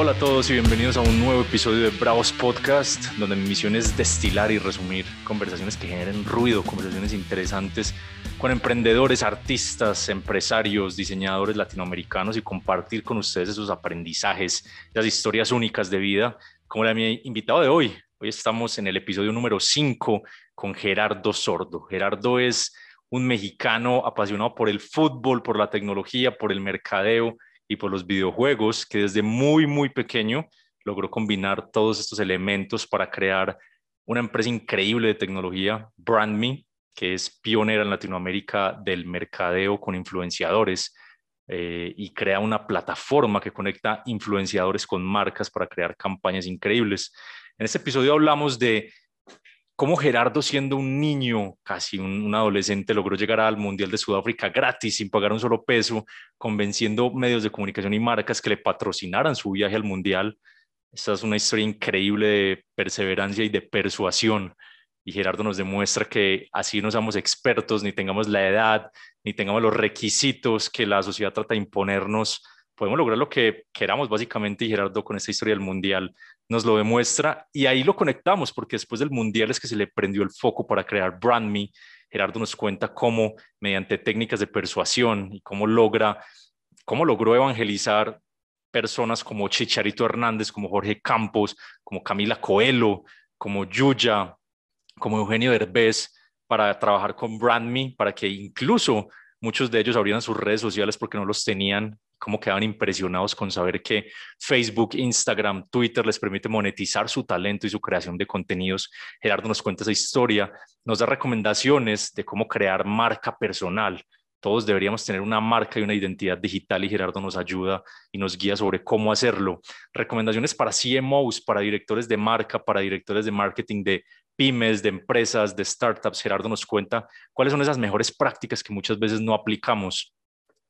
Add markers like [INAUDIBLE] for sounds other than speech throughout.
Hola a todos y bienvenidos a un nuevo episodio de Bravos Podcast, donde mi misión es destilar y resumir conversaciones que generen ruido, conversaciones interesantes con emprendedores, artistas, empresarios, diseñadores latinoamericanos y compartir con ustedes esos aprendizajes, las historias únicas de vida, como la mi invitado de hoy. Hoy estamos en el episodio número 5 con Gerardo Sordo. Gerardo es un mexicano apasionado por el fútbol, por la tecnología, por el mercadeo y por los videojuegos, que desde muy, muy pequeño logró combinar todos estos elementos para crear una empresa increíble de tecnología, BrandMe, que es pionera en Latinoamérica del mercadeo con influenciadores eh, y crea una plataforma que conecta influenciadores con marcas para crear campañas increíbles. En este episodio hablamos de cómo Gerardo, siendo un niño, casi un, adolescente, logró llegar al Mundial de Sudáfrica gratis, sin pagar un solo peso, convenciendo medios de comunicación y marcas que le patrocinaran su viaje al Mundial. Esta es una historia increíble de perseverancia y de persuasión. Y Gerardo nos demuestra que así no somos expertos, ni tengamos la edad, ni tengamos los requisitos que la sociedad trata de imponernos, podemos lograr lo que queramos básicamente y Gerardo con esta historia del Mundial nos lo demuestra y ahí lo conectamos porque después del Mundial es que se le prendió el foco para crear Brand Me. Gerardo nos cuenta cómo mediante técnicas de persuasión y cómo logra, cómo logró evangelizar personas como Chicharito Hernández, como Jorge Campos, como Camila Coelho, como Yuya, como Eugenio Derbez para trabajar con Brand Me, para que incluso muchos de ellos abrieran sus redes sociales porque no los tenían cómo quedaban impresionados con saber que Facebook, Instagram, Twitter les permite monetizar su talento y su creación de contenidos. Gerardo nos cuenta esa historia, nos da recomendaciones de cómo crear marca personal. Todos deberíamos tener una marca y una identidad digital y Gerardo nos ayuda y nos guía sobre cómo hacerlo. Recomendaciones para CMOs, para directores de marca, para directores de marketing de pymes, de empresas, de startups. Gerardo nos cuenta cuáles son esas mejores prácticas que muchas veces no aplicamos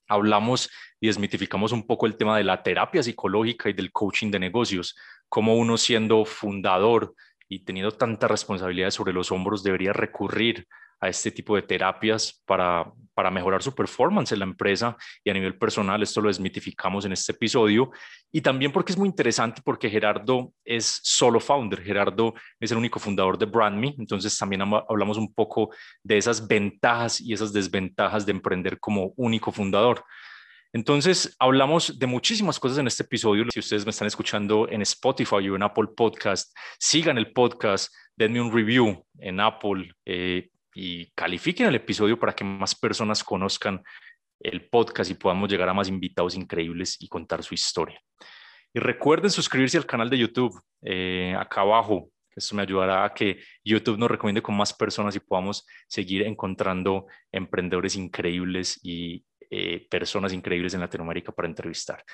hablamos y desmitificamos un poco el tema de la terapia psicológica y del coaching de negocios, cómo uno siendo fundador y teniendo tantas responsabilidades sobre los hombros debería recurrir a este tipo de terapias para, para mejorar su performance en la empresa y a nivel personal. Esto lo desmitificamos en este episodio. Y también porque es muy interesante porque Gerardo es solo founder. Gerardo es el único fundador de BrandMe. Entonces también hablamos un poco de esas ventajas y esas desventajas de emprender como único fundador. Entonces, hablamos de muchísimas cosas en este episodio. Si ustedes me están escuchando en Spotify o en Apple Podcast, sigan el podcast, denme un review en Apple, eh, y califiquen el episodio para que más personas conozcan el podcast y podamos llegar a más invitados increíbles y contar su historia. Y recuerden suscribirse al canal de YouTube eh, acá abajo. Esto me ayudará a que YouTube nos recomiende con más personas y podamos seguir encontrando emprendedores increíbles y eh, personas increíbles en Latinoamérica para entrevistar.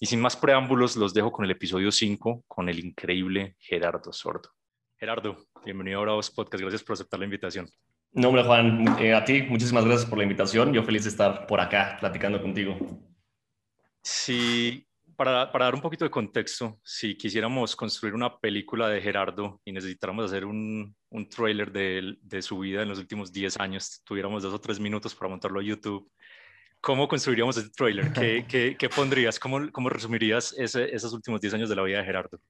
Y sin más preámbulos, los dejo con el episodio 5 con el increíble Gerardo Sordo. Gerardo, bienvenido a Bravos Podcast. Gracias por aceptar la invitación. No, hombre, Juan, eh, a ti muchísimas gracias por la invitación. Yo feliz de estar por acá platicando contigo. Sí, para, para, dar un poquito de contexto, si quisiéramos construir una película de Gerardo y necesitáramos hacer un, un trailer de, de, su vida en los últimos 10 años, tuviéramos dos o tres minutos para montarlo a YouTube, ¿cómo construiríamos ese trailer? ¿Qué, [LAUGHS] qué, qué pondrías? ¿Cómo, cómo resumirías ese, esos últimos 10 años de la vida de Gerardo?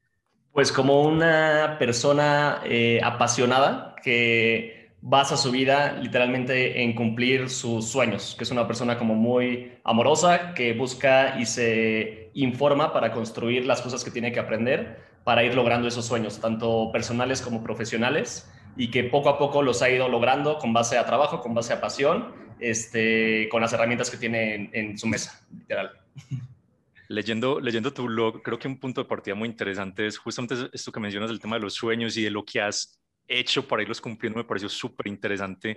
Pues como una persona eh, apasionada que basa su vida literalmente en cumplir sus sueños, que es una persona como muy amorosa, que busca y se informa para construir las cosas que tiene que aprender para ir logrando esos sueños, tanto personales como profesionales, y que poco a poco los ha ido logrando con base a trabajo, con base a pasión, este, con las herramientas que tiene en, su mesa, literal. Leyendo, leyendo tu blog, creo que un punto de partida muy interesante es justamente esto que mencionas del tema de los sueños y de lo que has hecho para irlos cumpliendo me pareció súper interesante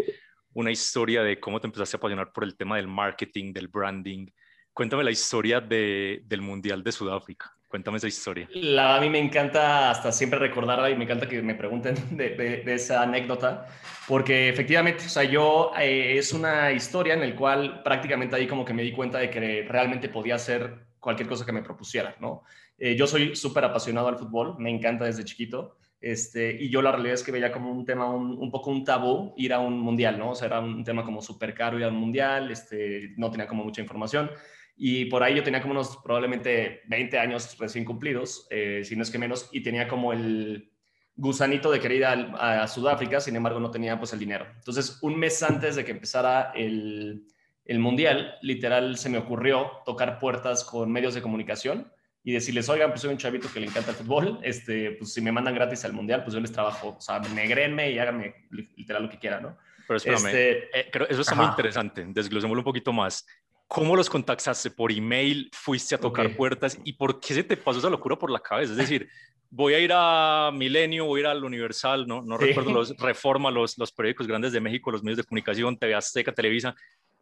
una historia de cómo te empezaste a apasionar por el tema del marketing, del branding. Cuéntame la historia de, del Mundial de Sudáfrica. Cuéntame esa historia. La, a mí me encanta hasta siempre recordarla y me encanta que me pregunten [LAUGHS] de, de, esa anécdota, porque efectivamente, o sea, yo eh, es una historia en la cual prácticamente ahí como que me di cuenta de que realmente podía hacer cualquier cosa que me propusiera, ¿no? Eh, yo soy súper apasionado al fútbol, me encanta desde chiquito. Este, y yo la realidad es que veía como un tema, un, poco un tabú ir a un mundial, ¿no? O sea, era un tema como súper caro ir a un mundial, este, no tenía como mucha información. Y por ahí yo tenía como unos probablemente 20 años recién cumplidos, eh, si no es que menos, y tenía como el gusanito de querer ir a, Sudáfrica, sin embargo no tenía pues el dinero. Entonces, un mes antes de que empezara el, el Mundial, literal se me ocurrió tocar puertas con medios de comunicación y decirles, oigan, pues soy un chavito que le encanta el fútbol, este, pues si me mandan gratis al Mundial, pues yo les trabajo, o sea, negrenme y háganme literal lo que quieran, ¿no? Pero espérame, este, eh, eso está muy interesante, desglosémoslo un poquito más. ¿Cómo los contactaste? ¿Por email? ¿Fuiste a tocar puertas? ¿Y por qué se te pasó esa locura por la cabeza? Es decir, voy a ir a Milenio, voy a ir al Universal, no, no recuerdo los Reforma, los, los periódicos grandes de México, los medios de comunicación, TV Azteca, Televisa.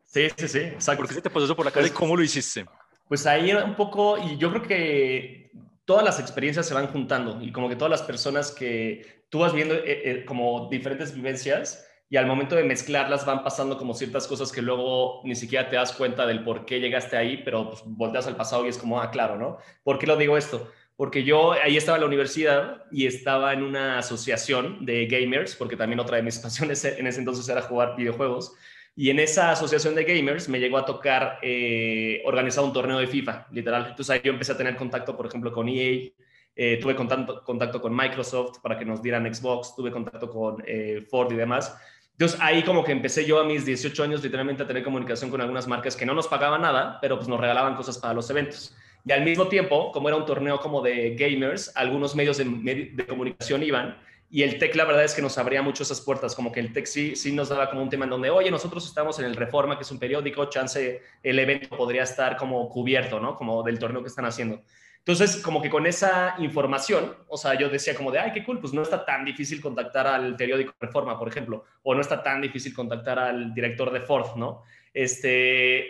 Sí, sí, sí, exacto. ¿Por qué se te pasó eso por la cabeza y pues cómo lo hiciste? Pues ahí un poco, y yo creo que todas las experiencias se van juntando y como que todas las personas que tú vas viendo eh, eh, como diferentes vivencias, y al momento de mezclarlas van pasando como ciertas cosas que luego ni siquiera te das cuenta del por qué llegaste ahí, pero pues, volteas al pasado y es como, ah, claro, ¿no? ¿Por qué lo digo esto? Porque yo ahí estaba en la universidad y estaba en una asociación de gamers, porque también otra de mis [LAUGHS] pasiones en ese entonces era jugar videojuegos. Y en esa asociación de gamers me llegó a tocar eh, organizar un torneo de FIFA, literal. Entonces ahí yo empecé a tener contacto, por ejemplo, con EA, eh, tuve contacto, contacto, con Microsoft para que nos dieran Xbox, tuve contacto con eh, Ford y demás. Entonces ahí como que empecé yo a mis 18 años literalmente a tener comunicación con algunas marcas que no nos pagaban nada, pero pues nos regalaban cosas para los eventos. Y al mismo tiempo, como era un torneo como de gamers, algunos medios de, de comunicación iban y el TEC la verdad es que nos abría mucho esas puertas, como que el TEC sí, sí nos daba como un tema en donde, oye, nosotros estamos en el Reforma, que es un periódico, chance el evento podría estar como cubierto, ¿no? Como del torneo que están haciendo. Entonces, como que con esa información, o sea, yo decía como de, ay, qué cool, pues no está tan difícil contactar al periódico Reforma, por ejemplo, o no está tan difícil contactar al director de Ford, ¿no? Este,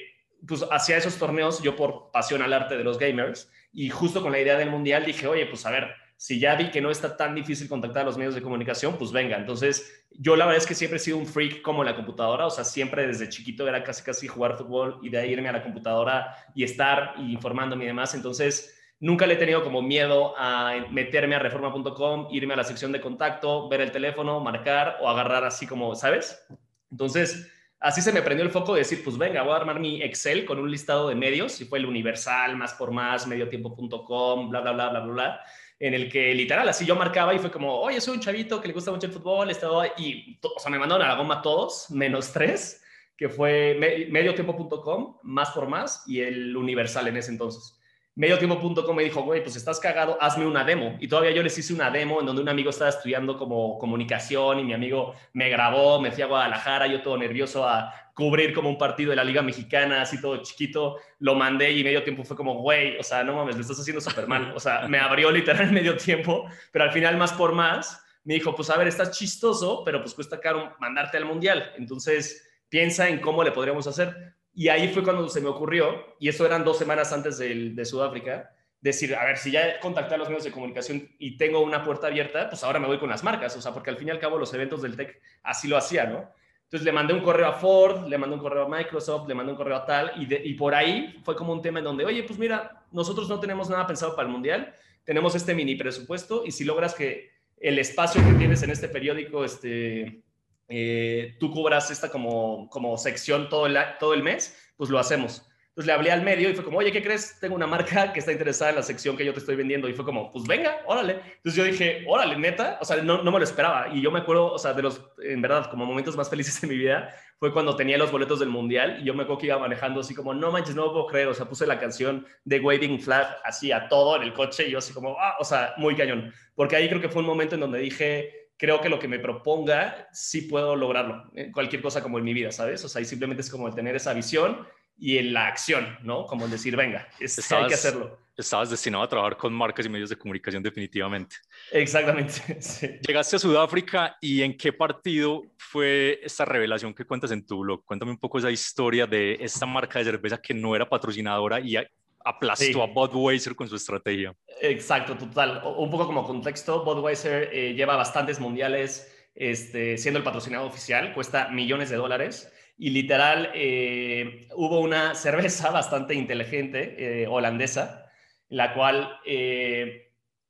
pues hacia esos torneos, yo por pasión al arte de los gamers, y justo con la idea del mundial dije, oye, pues a ver, si ya vi que no está tan difícil contactar a los medios de comunicación, pues venga. Entonces, yo la verdad es que siempre he sido un freak como la computadora, o sea, siempre desde chiquito era casi casi jugar fútbol y de irme a la computadora y estar informándome y demás. Entonces, Nunca le he tenido como miedo a meterme a reforma.com, irme a la sección de contacto, ver el teléfono, marcar o agarrar así como, ¿sabes? Entonces, así se me prendió el foco de decir, pues venga, voy a armar mi Excel con un listado de medios, y fue el Universal, más por más, mediotiempo.com, bla, bla, bla, bla, bla, bla, en el que literal así yo marcaba y fue como, oye, soy un chavito que le gusta mucho el fútbol, estaba y, o sea, me mandaron a la goma todos, menos tres, que fue mediotiempo.com, más por más, y el Universal en ese entonces mediotiempo.com me dijo, güey, pues estás cagado, hazme una demo. Y todavía yo les hice una demo en donde un amigo estaba estudiando como comunicación y mi amigo me grabó, me fui a Guadalajara, yo todo nervioso a cubrir como un partido de la Liga Mexicana, así todo chiquito, lo mandé y medio tiempo fue como, güey, o sea, no mames, lo estás haciendo súper mal. O sea, me abrió literal [LAUGHS] medio tiempo, pero al final más por más, me dijo, pues a ver, estás chistoso, pero pues cuesta caro mandarte al Mundial. Entonces, piensa en cómo le podríamos hacer. Y ahí fue cuando se me ocurrió, y eso eran dos semanas antes de, Sudáfrica, decir, a ver, si ya contacté a los medios de comunicación y tengo una puerta abierta, pues ahora me voy con las marcas, o sea, porque al fin y al cabo los eventos del TEC así lo hacían, ¿no? Entonces le mandé un correo a Ford, le mandé un correo a Microsoft, le mandé un correo a tal, y, y por ahí fue como un tema en donde, oye, pues mira, nosotros no tenemos nada pensado para el Mundial, tenemos este mini presupuesto, y si logras que el espacio que tienes en este periódico, este, eh, tú cubras esta como, como sección todo el, todo el mes, pues lo hacemos. Entonces le hablé al medio y fue como, oye, ¿qué crees? Tengo una marca que está interesada en la sección que yo te estoy vendiendo. Y fue como, pues venga, órale. Entonces yo dije, órale, neta. O sea, no, no me lo esperaba. Y yo me acuerdo, o sea, de los, en verdad, como momentos más [LAUGHS] felices de mi vida, fue cuando tenía los boletos del mundial. Y yo me acuerdo que iba manejando así como, no manches, no lo puedo creer. O sea, puse la canción de Waving Flag así a todo en el coche. Y yo así como, ah, o sea, muy cañón. Porque ahí creo que fue un momento en donde dije, creo que lo que me proponga sí puedo lograrlo. Eh, cualquier cosa como en mi vida, ¿sabes? O sea, y simplemente es como el tener esa visión y en la acción, ¿no? Como el decir, venga, es, hay que hacerlo. Estabas destinado a trabajar con marcas y medios de comunicación definitivamente. Exactamente. [LAUGHS] Llegaste a Sudáfrica y en qué partido fue esta revelación que cuentas en tu blog? Cuéntame un poco esa historia de esta marca de cerveza que no era patrocinadora y aplastó a Budweiser con su estrategia. Exacto, total. Un poco como contexto, Budweiser eh, lleva bastantes mundiales este, siendo el patrocinado oficial, cuesta millones de dólares y literal eh, hubo una [LAUGHS] cerveza bastante inteligente eh, holandesa, la cual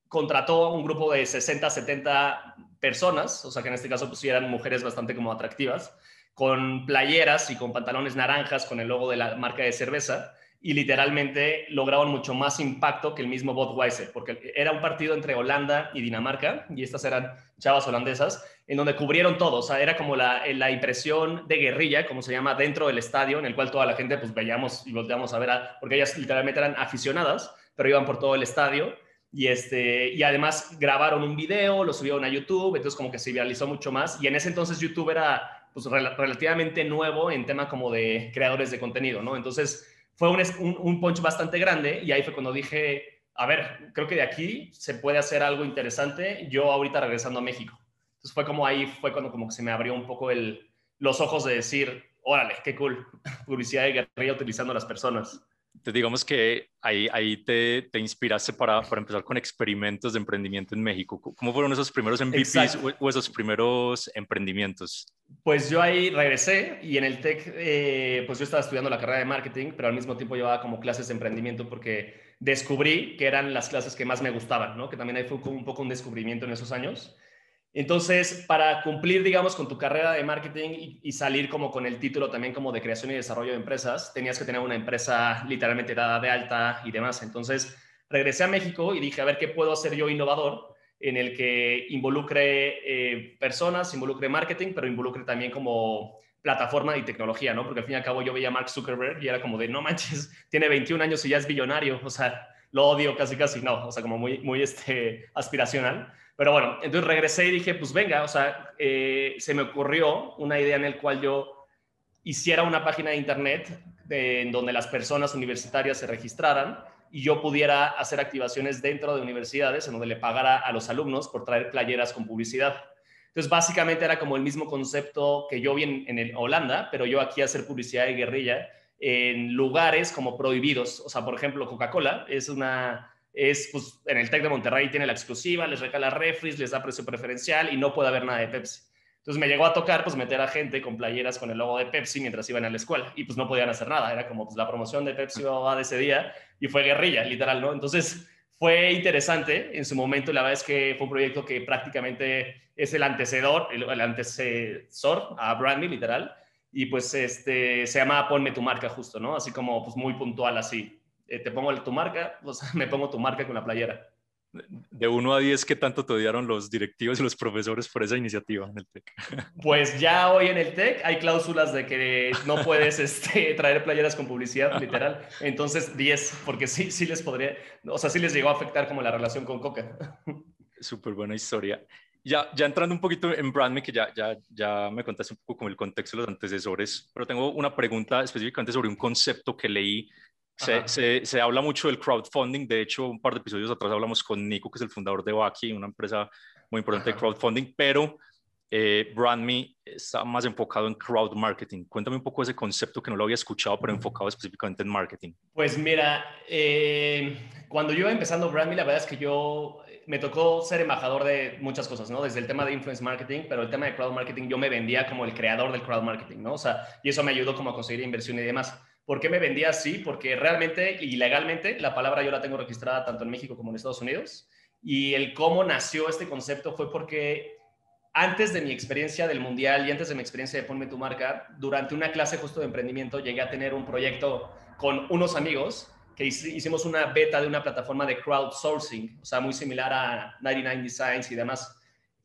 contrató a un grupo de 60, 70 personas, o sea que en este caso pues eran mujeres bastante como atractivas, con playeras y con pantalones naranjas con el logo de la marca de cerveza y literalmente lograron mucho más impacto que el mismo Budweiser, porque era un partido entre Holanda y Dinamarca, y estas eran chavas holandesas, en donde cubrieron todo, o sea, era como la, la impresión de guerrilla, como se llama, dentro del estadio, en el cual toda la gente pues veíamos y volteamos a ver, porque ellas literalmente eran aficionadas, pero iban por todo el estadio, y, este, y además grabaron un video, lo subieron a YouTube, entonces como que se viralizó mucho más, y en ese entonces YouTube era pues relativamente nuevo en tema como de creadores de contenido, ¿no? Entonces fue un, un, punch bastante grande y ahí fue cuando dije, a ver, creo que de aquí se puede hacer algo interesante, yo ahorita regresando a México. Entonces fue como ahí, fue cuando como que se me abrió un poco el, los ojos de decir, órale, qué cool, [LAUGHS] publicidad de guerrilla utilizando a las personas. Entonces, digamos que ahí, ahí te, te inspiraste para, para, empezar con experimentos de emprendimiento en México. ¿Cómo fueron esos primeros MVPs o, esos primeros emprendimientos? Pues yo ahí regresé y en el TEC, eh, pues yo estaba estudiando la carrera de marketing, pero al mismo tiempo llevaba como clases de emprendimiento porque descubrí que eran las clases que más me gustaban, ¿no? Que también ahí fue un poco un descubrimiento en esos años. Entonces, para cumplir, digamos, con tu carrera de marketing y, salir como con el título también como de creación y desarrollo de empresas, tenías que tener una empresa literalmente dada de alta y demás. Entonces, regresé a México y dije, a ver, ¿qué puedo hacer yo innovador en el que involucre eh, personas, involucre marketing, pero involucre también como plataforma y tecnología, ¿no? Porque al fin y al cabo yo veía a Mark Zuckerberg y era como de, no manches, [LAUGHS] tiene 21 años y ya es billonario, o sea, lo odio casi casi, no, o sea, como muy, muy este, aspiracional. Pero bueno, entonces regresé y dije, pues venga, o sea, eh, se me ocurrió una idea en el cual yo hiciera una página de internet en donde las personas universitarias se registraran y yo pudiera hacer activaciones dentro de universidades en donde le pagara a los alumnos por traer playeras con publicidad. Entonces, básicamente era como el mismo concepto que yo vi en, en Holanda, pero yo aquí hacer publicidad de guerrilla en lugares como prohibidos. O sea, por ejemplo, Coca-Cola es una es, pues, en el TEC de Monterrey tiene la exclusiva, les recala refris, les da precio preferencial y no puede haber nada de Pepsi. Entonces me llegó a tocar, pues, meter a gente con playeras con el logo de Pepsi mientras iban a la escuela y, pues, no podían hacer nada. Era como, pues, la promoción de Pepsi va de ese día y fue guerrilla, literal, ¿no? Entonces fue interesante en su momento. La verdad es que fue un proyecto que prácticamente es el antecedor, el, antecesor a Brandme, literal. Y pues este, se llama Ponme tu marca justo, ¿no? Así como pues muy puntual así. Eh, te pongo tu marca, [LAUGHS] o sea, me pongo tu marca con la playera. De 1 a 10, ¿qué tanto te odiaron los directivos y los profesores por esa iniciativa en el TEC? [LAUGHS] Pues ya hoy en el TEC hay cláusulas de que no puedes [LAUGHS] este, traer playeras con publicidad, literal. Entonces, 10, porque sí, sí les podría, o sea, sí les llegó a afectar como la relación con Coca. Súper buena historia. Ya, ya entrando un poquito en Brandme, que ya, ya, ya me contaste un poco como el contexto de los antecesores, pero tengo una pregunta específicamente sobre un concepto que leí se, se, habla mucho del crowdfunding. De hecho, un par de episodios atrás hablamos con Nico, que es el fundador de Baki, una empresa muy importante de crowdfunding, pero eh, BrandMe está más enfocado en crowd marketing. Cuéntame un poco ese concepto que no lo había escuchado, pero enfocado específicamente en marketing. Pues mira, eh, cuando yo iba empezando BrandMe, la verdad es que yo me tocó ser embajador de muchas cosas, ¿no? Desde el tema de influence marketing, pero el tema de crowd marketing yo me vendía como el creador del crowd marketing, ¿no? O sea, y eso me ayudó como a conseguir inversión y demás. ¿Por qué me vendía así? Porque realmente y legalmente la palabra yo la tengo registrada tanto en México como en Estados Unidos. Y el cómo nació este concepto fue porque antes de mi experiencia del mundial y antes de mi experiencia de Ponme tu marca, durante una clase justo de emprendimiento llegué a tener un proyecto con unos amigos que hicimos una beta de una plataforma de crowdsourcing, o sea, muy similar a 99 Designs y demás.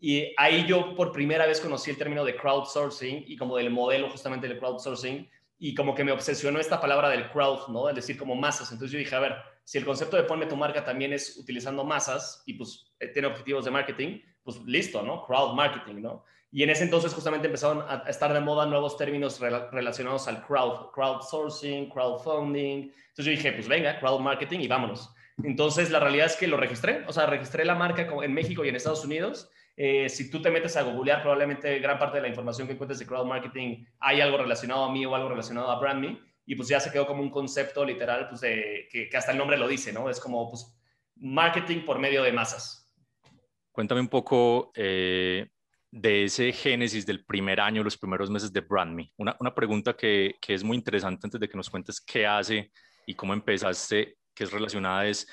Y ahí yo por primera vez conocí el término de crowdsourcing y como del modelo justamente del crowdsourcing y como que me obsesionó esta palabra del crowd, ¿no? El decir como masas. Entonces yo dije, a ver, si el concepto de ponme tu marca también es utilizando masas y pues eh, tiene objetivos de marketing, pues listo, ¿no? Crowd marketing, ¿no? Y en ese entonces justamente empezaron a estar de moda nuevos términos relacionados al crowd, crowdsourcing, crowdfunding. Entonces yo dije, pues venga, crowd marketing y vámonos. Entonces la realidad es que lo registré, o sea, registré la marca en México y en Estados Unidos eh, si tú te metes a googlear, probablemente gran parte de la información que encuentres de crowd marketing hay algo relacionado a mí o algo relacionado a brand me. Y pues ya se quedó como un concepto literal, pues de, que, hasta el nombre lo dice, ¿no? Es como pues, marketing por medio de masas. Cuéntame un poco eh, de ese génesis del primer año, los primeros meses de BrandMe. Una, una pregunta que, que, es muy interesante antes de que nos cuentes qué hace y cómo empezaste, que es relacionada es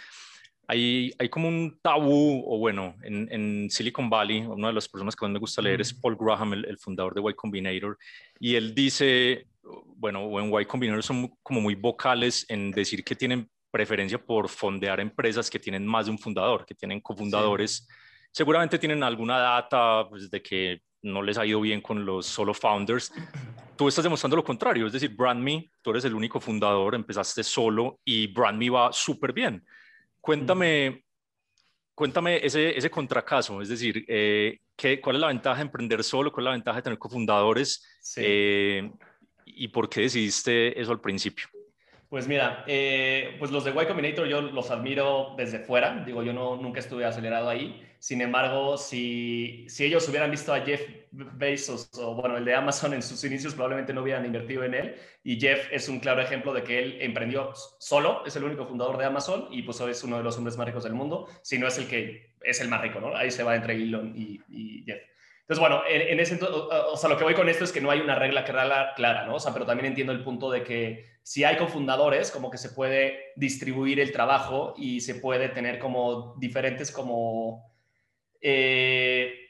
hay, hay como un tabú, o bueno, en, en, Silicon Valley, una de las personas que más me gusta leer es Paul Graham, el, fundador de Y Combinator, y él dice bueno, en Y Combinator son como muy vocales en decir que tienen preferencia por fondear empresas que tienen más de un fundador, que tienen cofundadores. Seguramente tienen alguna data pues, de que no les ha ido bien con los solo founders. [CLEARS THROAT] Tú estás demostrando lo contrario, es decir, BrandMe, tú eres el único fundador, empezaste solo y BrandMe va súper bien. Cuéntame, cuéntame ese, ese contracaso, es decir, eh, ¿qué, ¿cuál es la ventaja de emprender solo? ¿Cuál es la ventaja de tener cofundadores? Eh, ¿Y por qué decidiste eso al principio? Pues mira, eh, pues los de Y Combinator yo los admiro desde fuera, digo, yo no, nunca estuve acelerado ahí, sin embargo, si, si ellos hubieran visto a Jeff Bezos o bueno, el de Amazon en sus inicios, probablemente no hubieran invertido en él, y Jeff es un claro ejemplo de que él emprendió solo, es el único fundador de Amazon y pues es uno de los hombres más ricos del mundo, si no es el que es el más rico, ¿no? Ahí se va entre Elon y, y Jeff. Entonces, bueno, en, ese o sea, lo que voy con esto es que no hay una regla clara, ¿no? O sea, pero también entiendo el punto de que si hay cofundadores, como que se puede distribuir el trabajo y se puede tener como diferentes como... Eh,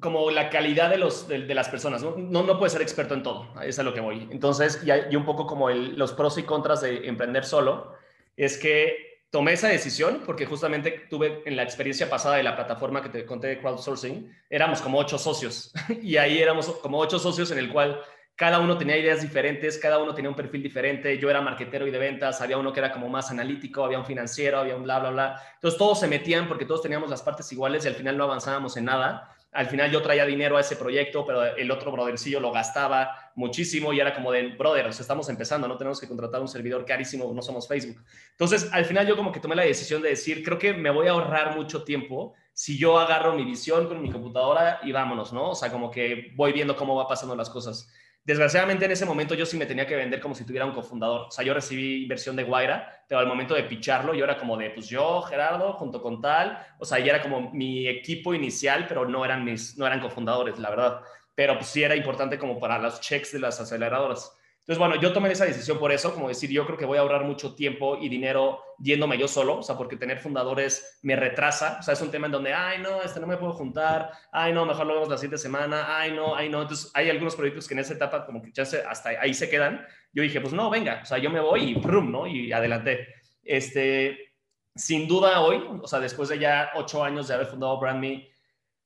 como la calidad de, los, de, las personas, ¿no? ¿no? No, puede ser experto en todo, es a lo que voy. Entonces, y, un poco como los pros y contras de emprender solo, es que tomé esa decisión porque justamente tuve en la experiencia pasada de la plataforma que te conté de crowdsourcing, éramos como ocho socios [LAUGHS] y ahí éramos como ocho socios en el cual cada uno tenía ideas diferentes, cada uno tenía un perfil diferente, yo era marquetero y de ventas, había uno que era como más analítico, había un financiero, había un bla, bla, bla. Entonces todos se metían porque todos teníamos las partes iguales y al final no avanzábamos en nada al final yo traía dinero a ese proyecto, pero el otro brothercillo lo gastaba muchísimo y era como de, brother, estamos empezando, no tenemos que contratar un servidor carísimo, no somos Facebook. Entonces, al final yo como que tomé la decisión de decir, creo que me voy a ahorrar mucho tiempo si yo agarro mi visión con mi computadora y vámonos, ¿no? O sea, como que voy viendo cómo va pasando las cosas. Desgraciadamente en ese momento yo sí me tenía que vender como si tuviera un cofundador. O sea, yo recibí inversión de Guaira, pero al momento de picharlo yo era como de, pues yo, Gerardo, junto con tal. O sea, ya era como mi equipo inicial, pero no eran, mis, no eran cofundadores, la verdad. Pero pues sí era importante como para los checks de las aceleradoras. Entonces, bueno, yo tomé esa decisión por eso, como decir, yo creo que voy a ahorrar mucho tiempo y dinero yéndome yo solo, o sea, porque tener fundadores me retrasa, o sea, es un tema en donde, ay, no, este no me puedo juntar, ay, no, mejor lo vemos la siguiente semana, ay, no, ay, no. Entonces, hay algunos proyectos que en esa etapa como que ya se, hasta ahí se quedan. Yo dije, pues no, venga, o sea, yo me voy y prum, ¿no? Y adelante. Este, sin duda hoy, o sea, después de ya ocho años de haber fundado BrandMe,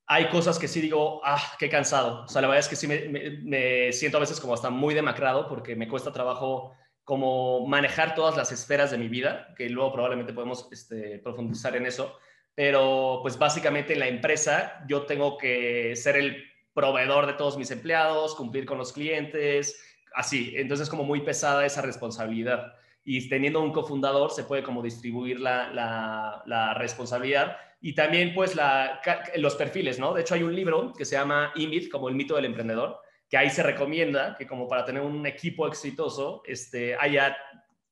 hay cosas que sí digo, ah, qué cansado. O sea, la verdad es que sí me, siento a veces como hasta muy demacrado porque me cuesta trabajo como manejar todas las esferas de mi vida, que luego probablemente podemos este, profundizar en eso. Pero pues básicamente en la empresa yo tengo que ser el proveedor de todos mis empleados, cumplir con los clientes, así. Entonces es como muy pesada esa responsabilidad. Y teniendo un cofundador se puede como distribuir la, la responsabilidad y también pues los perfiles, ¿no? De hecho hay un libro que se llama IMIT, como el mito del emprendedor, que ahí se recomienda que como para tener un equipo exitoso, este, haya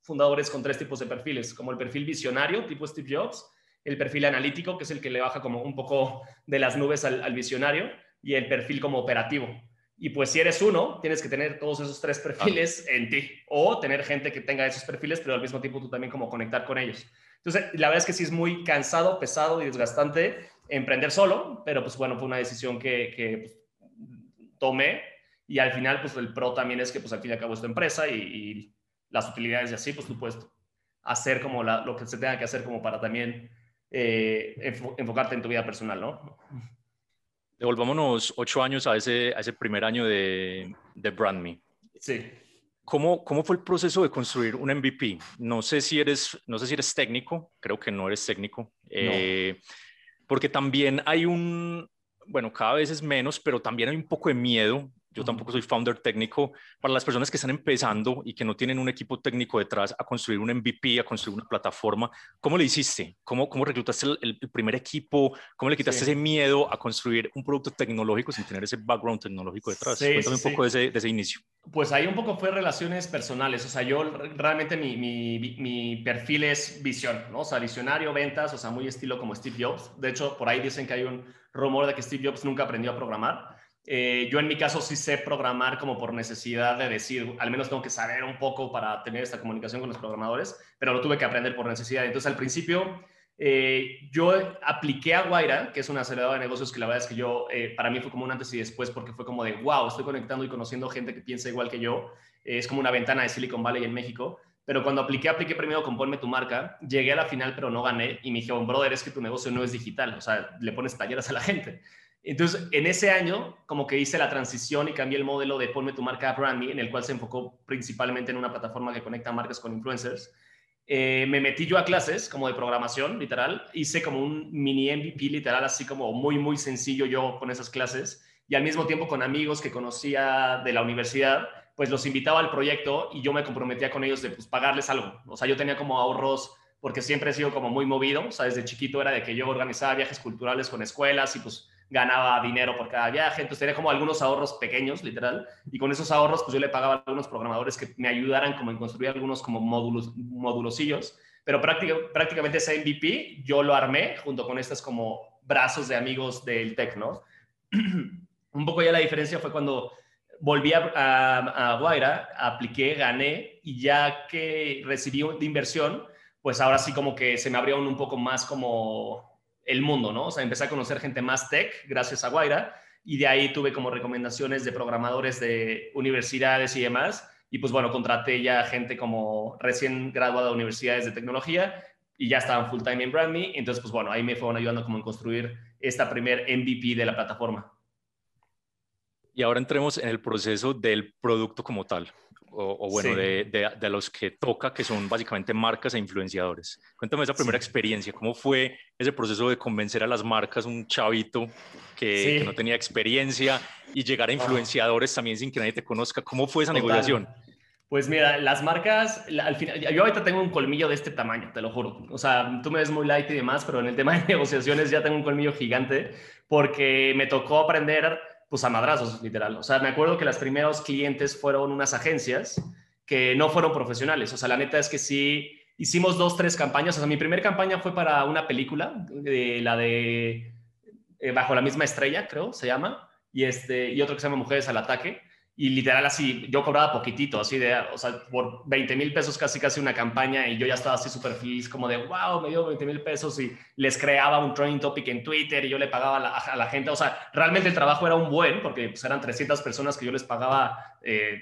fundadores con tres tipos de perfiles, como el perfil visionario, tipo Steve Jobs, el perfil analítico, que es el que le baja como un poco de las nubes al visionario, y el perfil como operativo. Y pues si eres uno, tienes que tener todos esos tres perfiles en ti, o tener gente que tenga esos perfiles, pero al mismo tiempo tú también como conectar con ellos. Entonces, la verdad es que sí es muy cansado, pesado y desgastante emprender solo, pero pues bueno, fue una decisión que, que pues, tomé y al final, pues el pro también es que pues al fin y al cabo es tu empresa y, las utilidades y así, pues tú puedes hacer como lo que se tenga que hacer como para también eh, enfocarte en tu vida personal, ¿no? Devolvámonos ocho años a ese, a ese primer año de, de BrandMe. Sí. ¿Cómo, ¿Cómo fue el proceso de construir un MVP? No sé si eres, no sé si eres técnico, creo que no eres técnico, eh, porque también hay un, bueno, cada vez es menos, pero también hay un poco de miedo yo tampoco soy founder técnico. Para las personas que están empezando y que no tienen un equipo técnico detrás a construir un MVP, a construir una plataforma, ¿cómo le hiciste? ¿Cómo, cómo reclutaste el, primer equipo? ¿Cómo le quitaste ese miedo a construir un producto tecnológico sin tener ese background tecnológico detrás? Cuéntame un poco de ese, de ese, inicio. Pues ahí un poco fue relaciones personales. O sea, yo realmente mi, mi, mi perfil es visión, ¿no? O sea, visionario, ventas, o sea, muy estilo como Steve Jobs. De hecho, por ahí dicen que hay un rumor de que Steve Jobs nunca aprendió a programar. Eh, yo en mi caso sí sé programar como por necesidad de decir, al menos tengo que saber un poco para tener esta comunicación con los programadores, pero lo tuve que aprender por necesidad. Entonces al principio eh, yo apliqué a Guaira, que es una aceleradora de negocios que la verdad es que yo, eh, para mí fue como un antes y después porque fue como de, wow, estoy conectando y conociendo gente que piensa igual que yo. es como una ventana de Silicon Valley en México. Pero cuando apliqué, apliqué primero con tu marca, llegué a la final pero no gané y me dijeron, brother, es que tu negocio no es digital, o sea, le pones talleres a la gente. Entonces, en ese año, como que hice la transición y cambié el modelo de Ponme tu marca Brand en el cual se enfocó principalmente en una plataforma que conecta marcas con influencers. Eh, me metí yo a clases como de programación, literal. Hice como un mini MVP, literal, así como muy, muy sencillo yo con esas clases. Y al mismo tiempo con amigos que conocía de la universidad, pues los invitaba al proyecto y yo me comprometía con ellos de pues, pagarles algo. O sea, yo tenía como ahorros porque siempre he sido como muy movido. O sea, desde chiquito era de que yo organizaba viajes culturales con escuelas y pues ganaba dinero por cada viaje, entonces tenía como algunos ahorros pequeños, literal, y con esos ahorros pues yo le pagaba a algunos programadores que me ayudaran como en construir algunos como módulos, módulosillos, pero prácticamente ese MVP yo lo armé junto con estos como brazos de amigos del tech, ¿no? [CLEARS THROAT] Un poco ya la diferencia fue cuando volví a, a, a Guaira, apliqué, gané y ya que recibí de inversión, pues ahora sí como que se me abrió un poco más como el mundo, ¿no? O sea, empecé a conocer gente más tech gracias a Guaira y de ahí tuve como recomendaciones de programadores de universidades y demás. Y pues bueno, contraté ya gente como recién graduada de universidades de tecnología y ya estaban full time en BrandMe. Entonces, pues bueno, ahí me fueron ayudando como en construir esta primer MVP de la plataforma. Y ahora entremos en el proceso del producto como tal o, bueno, de, de, los que toca, que son básicamente marcas e influenciadores. Cuéntame esa primera experiencia, ¿cómo fue ese proceso de convencer a las marcas, un chavito que, no tenía experiencia y llegar a influenciadores también sin que nadie te conozca? ¿Cómo fue esa negociación? Pues mira, las marcas, al final, yo ahorita tengo un colmillo de este tamaño, te lo juro. O sea, tú me ves muy light y demás, pero en el tema de [LAUGHS] negociaciones ya tengo un colmillo gigante porque me tocó aprender pues a madrazos, literal. O sea, me acuerdo que los primeros clientes fueron unas agencias que no fueron profesionales. O sea, la neta es que sí hicimos dos, tres campañas. O sea, mi primera campaña fue para una película, de, la de eh, Bajo la misma estrella, creo, se llama, y, este, y otro que se llama Mujeres al Ataque y literal así, yo cobraba poquitito, así de, o sea, por 20 mil pesos casi casi una campaña y yo ya estaba así súper feliz, como de, wow, me dio 20 mil pesos y les creaba un trending topic en Twitter y yo le pagaba a la, gente, o sea, realmente el trabajo era un buen, porque pues, eran 300 personas que yo les pagaba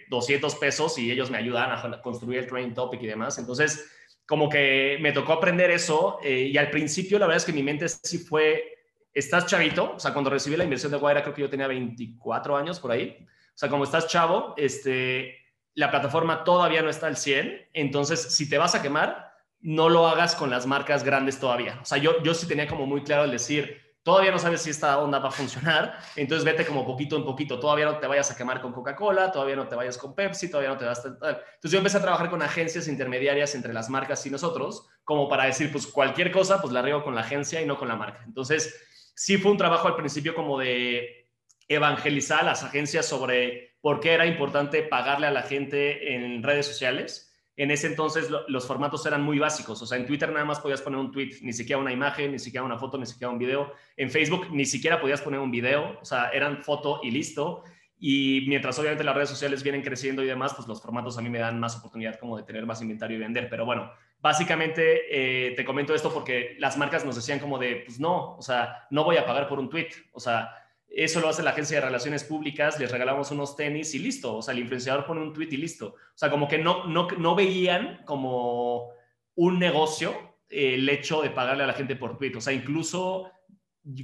200 eh, pesos y ellos me ayudaban a construir el trending topic y demás, entonces como que me tocó aprender eso eh, y al principio la verdad es que mi mente sí fue, estás chavito, o sea, cuando recibí la inversión de Guaira creo que yo tenía 24 años por ahí, o sea, como estás chavo, este, la plataforma todavía no está al 100, entonces si te vas a quemar, no lo hagas con las marcas grandes todavía. O sea, yo, yo sí tenía como muy claro el decir, todavía no sabes si esta onda va a funcionar, entonces vete como poquito en poquito, todavía no te vayas a quemar con Coca-Cola, todavía no te vayas con Pepsi, todavía no te vas a... Entonces yo empecé a trabajar con agencias intermediarias entre las marcas y nosotros, como para decir, pues cualquier cosa, pues la arriba con la agencia y no con la marca. Entonces, sí fue un trabajo al principio como de evangelizar a las agencias sobre por qué era importante pagarle a la gente en redes sociales. En ese entonces los formatos eran muy básicos, o sea, en Twitter nada más podías poner un tweet, ni siquiera una imagen, ni siquiera una foto, ni siquiera un video. En Facebook ni siquiera podías poner un video, o sea, eran foto y listo. Y mientras obviamente las redes sociales vienen creciendo y demás, pues los formatos a mí me dan más oportunidad como de tener más inventario y vender. Pero bueno, básicamente eh, te comento esto porque las marcas nos decían como de, pues no, o sea, no voy a pagar por un tweet, o sea, eso lo hace la agencia de relaciones públicas, les regalamos unos tenis y listo. O sea, el influenciador pone un tweet y listo. O sea, como que no, no, no veían como un negocio el hecho de pagarle a la gente por tweet. O sea, incluso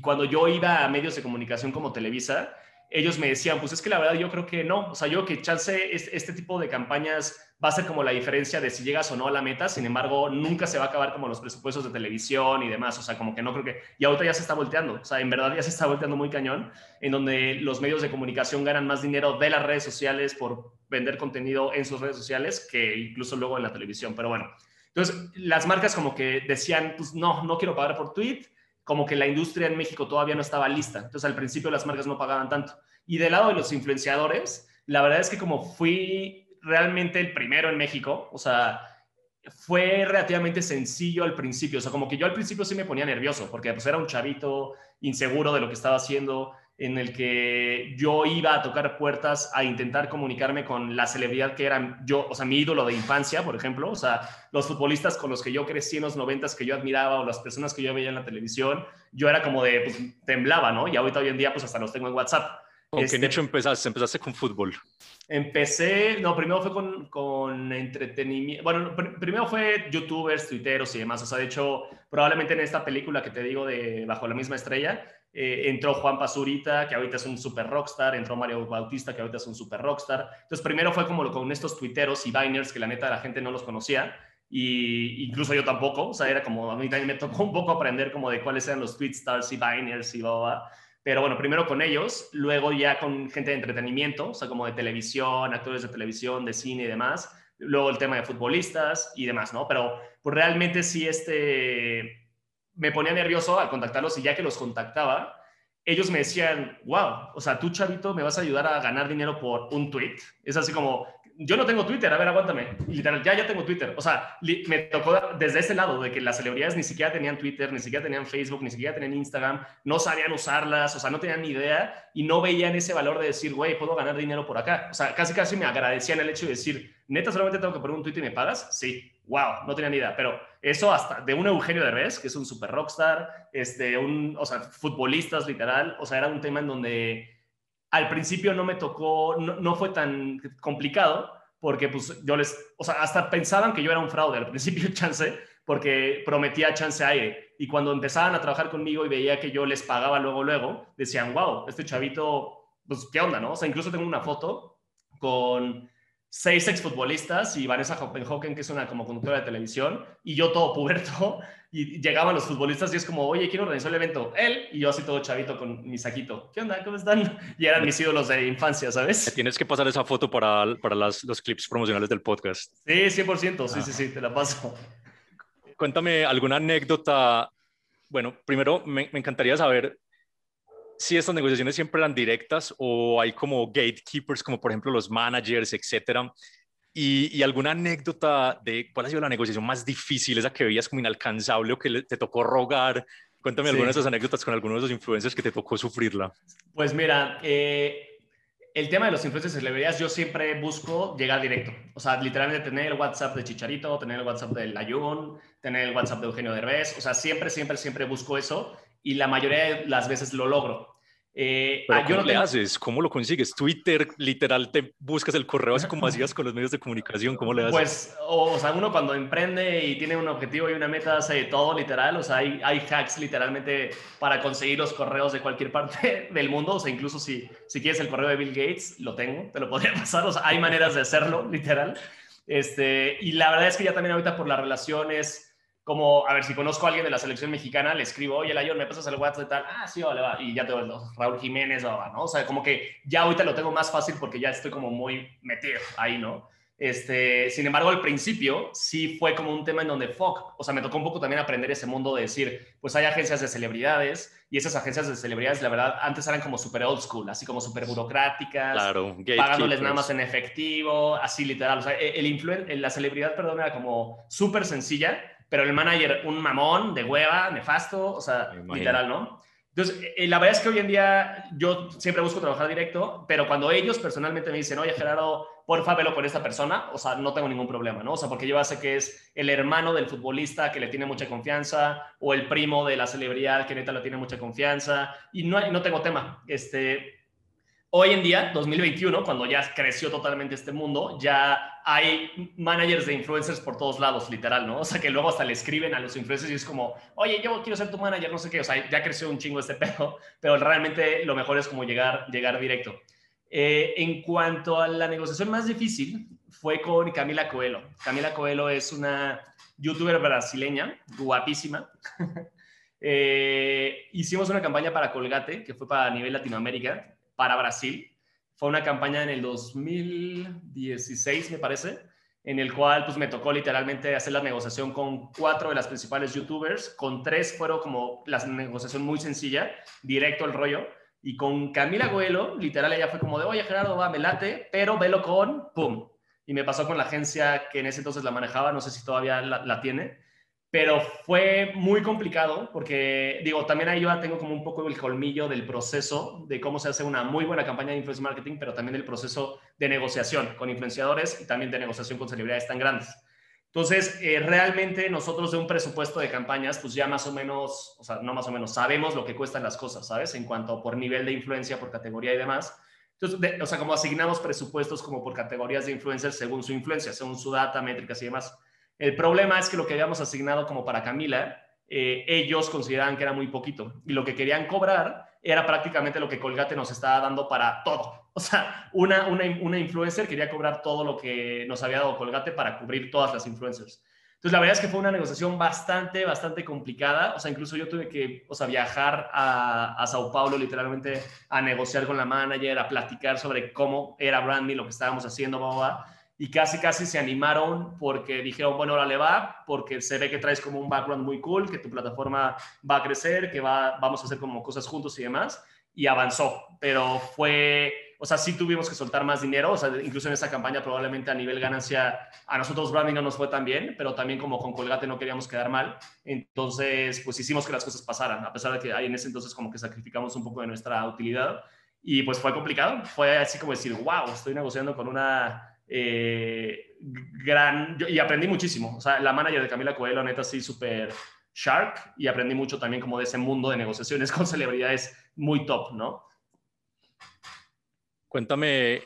cuando yo iba a medios de comunicación como Televisa, ellos me decían, pues es que la verdad yo creo que no, o sea, yo que chance este, tipo de campañas va a ser como la diferencia de si llegas o no a la meta, sin embargo, nunca se va a acabar como los presupuestos de televisión y demás, o sea, como que no creo que, y ahorita ya se está volteando, o sea, en verdad ya se está volteando muy cañón, en donde los medios de comunicación ganan más dinero de las redes sociales por vender contenido en sus redes sociales que incluso luego en la televisión, pero bueno, entonces las marcas como que decían, pues no, no quiero pagar por tweet, como que la industria en México todavía no estaba lista. Entonces al principio las marcas no pagaban tanto. Y del lado de los influenciadores, la verdad es que como fui realmente el primero en México, o sea, fue relativamente sencillo al principio. O sea, como que yo al principio sí me ponía nervioso porque pues era un chavito inseguro de lo que estaba haciendo. En el que yo iba a tocar puertas a intentar comunicarme con la celebridad que era yo, o sea, mi ídolo de infancia, por ejemplo, o sea, los futbolistas con los que yo crecí en los noventas que yo admiraba o las personas que yo veía en la televisión, yo era como de, pues, temblaba, ¿no? Y ahorita hoy en día, pues hasta los tengo en WhatsApp. ¿Con este, qué hecho empezaste? ¿Empezaste con fútbol? Empecé, no, primero fue con, con entretenimiento, bueno, primero fue youtubers, twitteros y demás, o sea, de hecho, probablemente en esta película que te digo de Bajo la misma estrella, eh, entró Juan Pazurita, que ahorita es un super rockstar, entró Mario Bautista, que ahorita es un super rockstar. Entonces, primero fue como con estos tuiteros y biners que la neta la gente no los conocía, y incluso yo tampoco, o sea, era como, a mí también me tocó un poco aprender como de cuáles eran los tweetstars y biners y bla, Pero bueno, primero con ellos, luego ya con gente de entretenimiento, o sea, como de televisión, actores de televisión, de cine y demás. Luego el tema de futbolistas y demás, ¿no? Pero pues realmente sí, este, me ponía nervioso al contactarlos y ya que los contactaba, ellos me decían, wow, o sea, tú chavito me vas a ayudar a ganar dinero por un tweet. Es así como, yo no tengo Twitter, a ver, aguántame. literal, ya, ya tengo Twitter. O sea, me tocó desde ese lado de que las celebridades ni siquiera tenían Twitter, ni siquiera tenían Facebook, ni siquiera tenían Instagram, no sabían usarlas, o sea, no tenían ni idea y no veían ese valor de decir, güey, puedo ganar dinero por acá. O sea, casi casi me agradecían el hecho de decir, neta, solamente tengo que poner un tweet y me pagas. Sí, wow, no tenía ni idea, pero eso hasta de un Eugenio Derbez, que es un super rockstar, este, un, o sea, futbolistas literal, o sea, era un tema en donde al principio no me tocó, no, fue tan complicado, porque pues yo les, o sea, hasta pensaban que yo era un fraude al principio, [LAUGHS] chance, porque prometía chance aire. Y cuando empezaban a trabajar conmigo y veía que yo les pagaba luego, luego, decían, wow, este chavito, pues, ¿qué onda, no? O sea, incluso tengo una foto con seis exfutbolistas y Vanessa Hoppenhocken, que es una como conductora de televisión, y yo todo puberto, [LAUGHS] y llegaban los futbolistas y es como, oye, quiero organizar el evento? Él y yo así todo chavito con mi saquito. ¿Qué onda? ¿Cómo están? [LAUGHS] Y eran mis ídolos de infancia, ¿sabes? Tienes que pasar esa foto para, para las, los clips promocionales del podcast. Sí, 100%, sí, sí, sí, te la paso. Cuéntame alguna anécdota. Bueno, primero me, me encantaría saber si estas negociaciones siempre eran directas o hay como gatekeepers, como por ejemplo los managers, etcétera. Y, alguna anécdota de cuál ha sido la negociación más difícil, esa que veías como inalcanzable o que te tocó rogar. Cuéntame algunas de esas anécdotas con algunos de esos influencers que te tocó sufrirla. Pues mira, eh, el tema de los influencers y celebridades, yo siempre busco llegar directo. O sea, literalmente tener el WhatsApp de Chicharito, tener el WhatsApp de Layun, tener el WhatsApp de Eugenio Derbez. O sea, siempre, siempre, siempre busco eso y la mayoría de las veces lo logro. Eh, Pero ah, ¿cómo le haces? ¿Cómo lo consigues? Twitter, literal, te buscas el correo así como hacías con los medios de comunicación. ¿Cómo le haces? Pues, o, sea, uno cuando emprende y tiene un objetivo y una meta hace todo literal. O sea, hay, hay hacks literalmente para conseguir los correos de cualquier parte [LAUGHS] del mundo. O sea, incluso si, si quieres el correo de Bill Gates, lo tengo, te lo podría [LAUGHS] pasar. O sea, hay maneras de hacerlo, literal. Este, y la verdad es que ya también ahorita por las relaciones como, a ver, si conozco a alguien de la selección mexicana, le escribo, oye, Layon, ¿me pasas el WhatsApp de tal? Ah, sí, vale, va. Y ya tengo Raúl Jiménez, va, ¿no? O sea, como que ya ahorita lo tengo más fácil porque ya estoy como muy metido ahí, ¿no? Este, sin embargo, al principio sí fue como un tema en donde, fuck, o sea, me tocó un poco también aprender ese mundo de decir, pues hay agencias de celebridades y esas agencias de celebridades, la verdad, antes eran como súper old school, así como súper burocráticas, claro, pagándoles nada más en efectivo, así literal. O sea, el, el la celebridad, perdón, era como súper sencilla pero el manager, un mamón de hueva, nefasto, o sea, literal, ¿no? Entonces, eh, la verdad es que hoy en día yo siempre busco trabajar directo, pero cuando ellos personalmente me dicen, oye, Gerardo, porfa, velo con esta persona, o sea, no tengo ningún problema, ¿no? O sea, porque yo sé que es el hermano del futbolista que le tiene mucha confianza, o el primo de la celebridad que neta le tiene mucha confianza, y no, no tengo tema. Este, Hoy en día, 2021, cuando ya creció totalmente este mundo, ya hay managers de influencers por todos lados, literal, ¿no? [LAUGHS] O sea, que luego hasta le escriben a los influencers y es como, oye, yo quiero ser tu manager, no sé qué, o sea, ya creció un chingo este [LAUGHS] pedo, pero realmente lo mejor es como llegar, llegar directo. Eh, en cuanto a la negociación más difícil, fue con Camila Coelho. Camila Coelho es una youtuber brasileña, guapísima. [LAUGHS] eh, hicimos una campaña para Colgate, que fue para nivel Latinoamérica, para Brasil. Fue una campaña en el 2016, me parece, en el cual pues me tocó literalmente hacer la negociación con cuatro de las principales youtubers, con tres fueron como la negociación muy sencilla, directo al rollo, y con Camila Goelo, literal ella fue como de, oye Gerardo, va, me late, pero velo con, pum. Y me pasó con la agencia que en ese entonces la manejaba, no sé si todavía la, la tiene, pero fue muy complicado porque, digo, también ahí yo tengo como un poco el colmillo del proceso de cómo se hace una muy buena campaña de influencer marketing, pero también del proceso de negociación con influenciadores y también de negociación con celebridades tan grandes. Entonces, eh, realmente nosotros de un presupuesto de campañas, pues ya más o menos, o sea, no más o menos, sabemos lo que cuestan las cosas, ¿sabes? En cuanto por nivel de influencia, por categoría y demás. Entonces, o sea, como asignamos presupuestos como por categorías de influencers según su influencia, según su data, métricas y demás. El problema es que lo que habíamos asignado como para Camila, eh, ellos consideraban que era muy poquito y lo que querían cobrar era prácticamente lo que Colgate nos estaba dando para todo. O sea, una, una, influencer quería cobrar todo lo que nos había dado Colgate para cubrir todas las influencers. Entonces, la verdad es que fue una negociación bastante, bastante complicada. O sea, incluso yo tuve que, o sea, viajar a, a Sao Paulo literalmente a negociar con la manager, a platicar sobre cómo era Brandy, lo que estábamos haciendo, boba y casi casi se animaron porque dijeron, bueno, ahora le va, porque se ve que traes como un background muy cool, que tu plataforma va a crecer, que va, vamos a hacer como cosas juntos y demás, y avanzó, pero fue, o sea, sí tuvimos que soltar más dinero, o sea, incluso en esa campaña probablemente a nivel ganancia, a nosotros branding no nos fue tan bien, pero también como con Colgate no queríamos quedar mal, entonces pues hicimos que las cosas pasaran, a pesar de que ahí en ese entonces como que sacrificamos un poco de nuestra utilidad, y pues fue complicado, fue así como decir, wow, estoy negociando con una eh, gran, y aprendí muchísimo. O sea, la manager de Camila Coelho, neta, sí, súper shark, y aprendí mucho también como de ese mundo de negociaciones [LAUGHS] con celebridades muy top, ¿no? Cuéntame,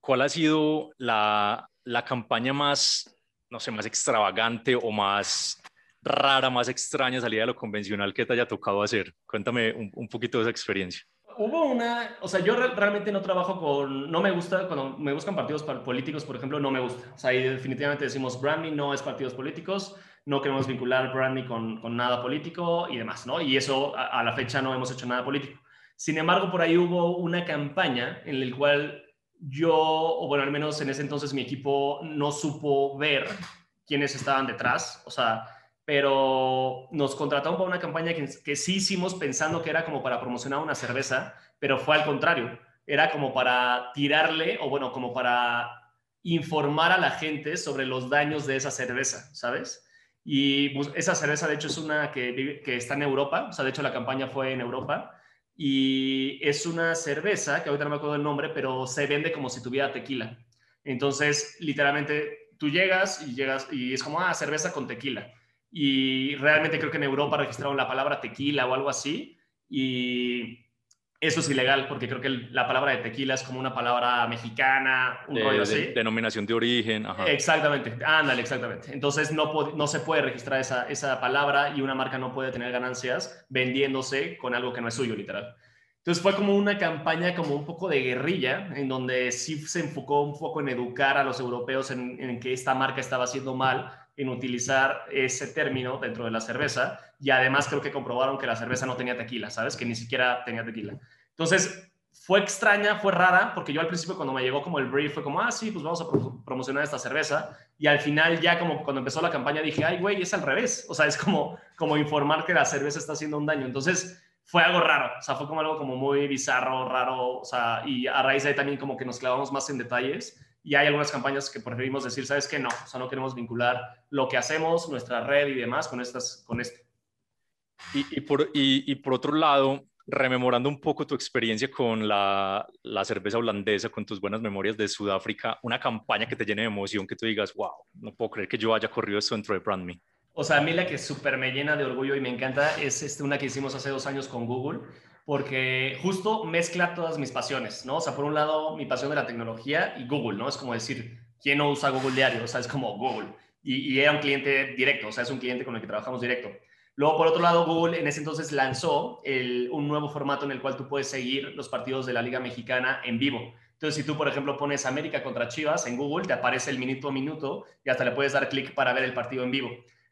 ¿cuál ha sido la, la campaña más, no sé, más extravagante o más rara, más extraña, salida de lo convencional que te haya tocado hacer? Cuéntame un, un poquito de esa experiencia hubo una, o sea, yo realmente no trabajo con, no me gusta, cuando me buscan partidos políticos, por ejemplo, no me gusta. O sea, ahí definitivamente decimos branding no es partidos políticos, no queremos vincular branding con, con nada político y demás, ¿no? Y eso a, la fecha no hemos hecho nada político. Sin embargo, por ahí hubo una campaña en la cual yo, o bueno, al menos en ese entonces mi equipo no supo ver quiénes estaban detrás, o sea, pero nos contrataron para una campaña que, sí hicimos pensando que era como para promocionar una cerveza, pero fue al contrario, era como para tirarle, o bueno, como para informar a la gente sobre los daños de esa cerveza, ¿sabes? Y pues, esa cerveza, de hecho, es una que, que está en Europa, o sea, de hecho la campaña fue en Europa, y es una cerveza, que ahorita no me acuerdo el nombre, pero se vende como si tuviera tequila. Entonces, literalmente, tú llegas y llegas y es como, ah, cerveza con tequila y realmente creo que en Europa registraron la palabra tequila o algo así y eso es ilegal porque creo que la palabra de tequila es como una palabra mexicana, un rollo así. denominación de origen. Exactamente, ándale, exactamente. Entonces no, no se puede registrar esa, esa palabra y una marca no puede tener ganancias vendiéndose con algo que no es suyo, literal. Entonces fue como una campaña como un poco de guerrilla, en donde sí se enfocó un poco en educar a los europeos en, en que esta marca estaba haciendo mal en utilizar ese término dentro de la cerveza y además creo que comprobaron que la cerveza no tenía tequila, ¿sabes? Que ni siquiera tenía tequila. Entonces, fue extraña, fue rara, porque yo al principio cuando me llegó como el brief fue como, ah, sí, pues vamos a promocionar esta cerveza. Y al final ya como cuando empezó la campaña dije, ay, güey, es al revés. O sea, es como, como informar que la cerveza está haciendo un daño. Entonces, fue algo raro, o sea, fue como algo como muy bizarro, raro, o sea, y a raíz de ahí también como que nos clavamos más en detalles y hay algunas campañas que preferimos decir, ¿sabes qué? No, o sea, no queremos vincular lo que hacemos, nuestra red y demás con, estas, con esto. Y, por, y, por otro lado, rememorando un poco tu experiencia con la, la, cerveza holandesa, con tus buenas memorias de Sudáfrica, una campaña que te llene de emoción, que tú digas, wow, no puedo creer que yo haya corrido esto dentro de BrandMe. O sea, a mí la que súper me llena de orgullo y me encanta es este, una que hicimos hace dos años con Google, porque justo mezcla todas mis pasiones, ¿no? O sea, por un lado, mi pasión de la tecnología y Google, ¿no? Es como decir, ¿quién no usa Google diario? O sea, es como Google. Y, era un cliente directo, o sea, es un cliente con el que trabajamos directo. Luego, por otro lado, Google en ese entonces lanzó un nuevo formato en el cual tú puedes seguir los partidos de la Liga Mexicana en vivo. Entonces, si tú, por ejemplo, pones América contra Chivas en Google, te aparece el minuto a minuto y hasta le puedes dar clic para ver el partido en vivo.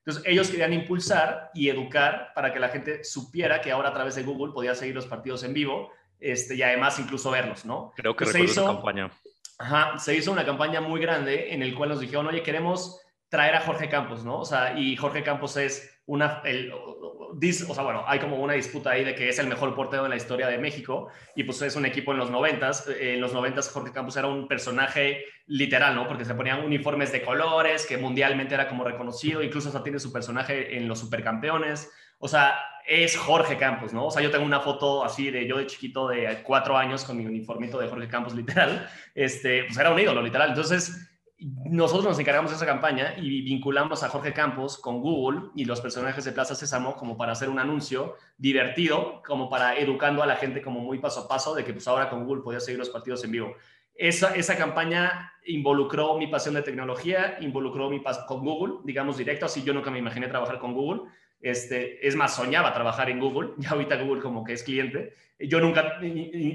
Entonces, ellos querían impulsar y educar para que la gente supiera que ahora a través de Google podía seguir los partidos en vivo este, y además incluso verlos, ¿no? Creo que se hizo, campaña. Ajá, se hizo una campaña muy grande en el cual nos dijeron, oye, queremos traer a Jorge Campos, ¿no? O sea, y Jorge Campos es una, el, o sea, bueno, hay como una disputa ahí de que es el mejor portero en la historia de México y pues es un equipo en los noventas. En los noventas Jorge Campos era un personaje literal, ¿no? Porque se ponían uniformes de colores, que mundialmente era como reconocido, incluso hasta tiene su personaje en los supercampeones. O sea, es Jorge Campos, ¿no? O sea, yo tengo una foto así de yo de chiquito de cuatro años con mi uniformito de Jorge Campos, literal. Este, pues era un ídolo, literal. Entonces, nosotros nos encargamos de esa campaña y vinculamos a Jorge Campos con Google y los personajes de Plaza Sésamo como para hacer un anuncio divertido, como para educando a la gente como muy paso a paso de que pues ahora con Google podía seguir los partidos en vivo. Esa, esa campaña involucró mi pasión de tecnología, involucró mi pasión con Google, digamos directo, así yo nunca me imaginé trabajar con Google. Este, es más, soñaba trabajar en Google, [LAUGHS] ya ahorita Google como que es cliente, yo nunca,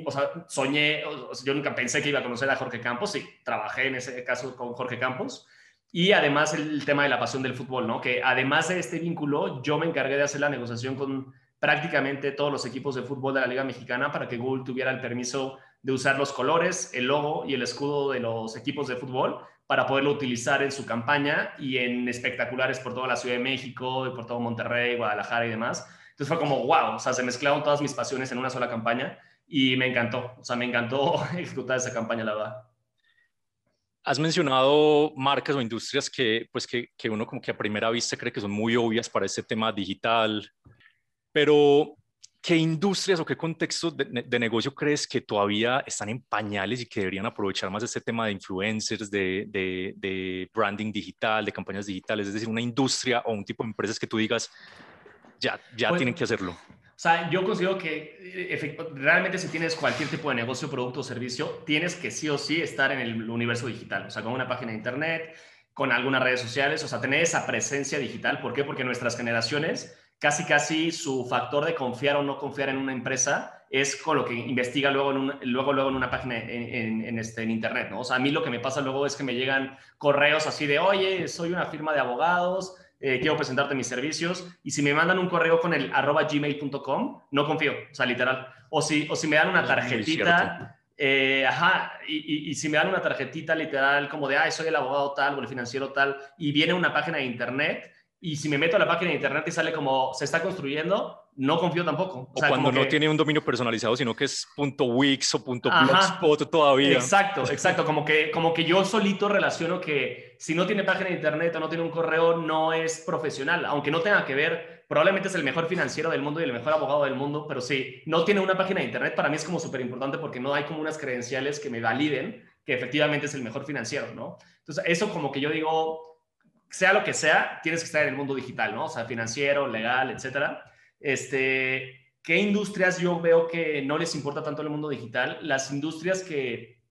o sea, soñé, yo nunca pensé que iba a conocer a Jorge Campos y trabajé en ese caso con Jorge Campos. Y además el tema de la pasión del fútbol, ¿no? Que además de este vínculo, yo me encargué de hacer la negociación con prácticamente todos los equipos de fútbol de la Liga Mexicana para que Google tuviera el permiso de usar los colores, el logo y el escudo de los equipos de fútbol para poderlo utilizar en su campaña y en espectaculares por toda la Ciudad de México, y por todo Monterrey, Guadalajara y demás. Entonces fue como, wow, o sea, se mezclaron todas mis pasiones en una sola campaña y me encantó, o sea, me encantó [LAUGHS] ejecutar esa campaña, la verdad. Has mencionado marcas o industrias que, pues que, que, uno como que a primera vista cree que son muy obvias para este tema digital, pero ¿qué industrias o qué contextos de, de, negocio crees que todavía están en pañales y que deberían aprovechar más este tema de influencers, de, de, de branding digital, de campañas digitales? Es decir, una industria o un tipo de empresas que tú digas, ya, ya tienen que hacerlo. O sea, yo considero que eh, realmente si tienes cualquier tipo de negocio, producto o servicio, tienes que sí o sí estar en el universo digital, o sea, con una página de internet, con algunas redes sociales, o sea, tener esa presencia digital. ¿Por qué? Porque nuestras generaciones, casi casi su factor de confiar o no confiar en una empresa es con lo que investiga luego en, luego, luego en una página en, en, este, en internet, ¿no? O sea, a mí lo que me pasa luego es que me llegan correos así de, oye, soy una firma de abogados, eh, quiero presentarte mis servicios, y si me mandan un correo con el arroba gmail.com, no confío, o sea, literal. O si, o si me dan una tarjetita, eh, ajá, y, y, si me dan una tarjetita literal como de, ay, soy el abogado tal o el financiero tal, y viene una página de internet, y si me meto a la página de internet y sale como se está construyendo, no confío tampoco. O, cuando no tiene un dominio personalizado, sino que es .wix o .blogspot todavía. Exacto, [LAUGHS] exacto. Como que, como que yo solito relaciono que si no tiene página de internet o no tiene un correo, no es profesional. Aunque no tenga que ver, probablemente es el mejor financiero del mundo y el mejor abogado del mundo, pero sí, no tiene una página de internet, para mí es como súper importante porque no hay como unas credenciales que me validen que efectivamente es el mejor financiero, ¿no? Entonces, eso como que yo digo sea lo que sea, tienes que estar en el mundo digital, ¿no? O sea, financiero, legal, etcétera. Este, ¿Qué industrias yo veo que no les importa tanto el mundo digital? Las industrias que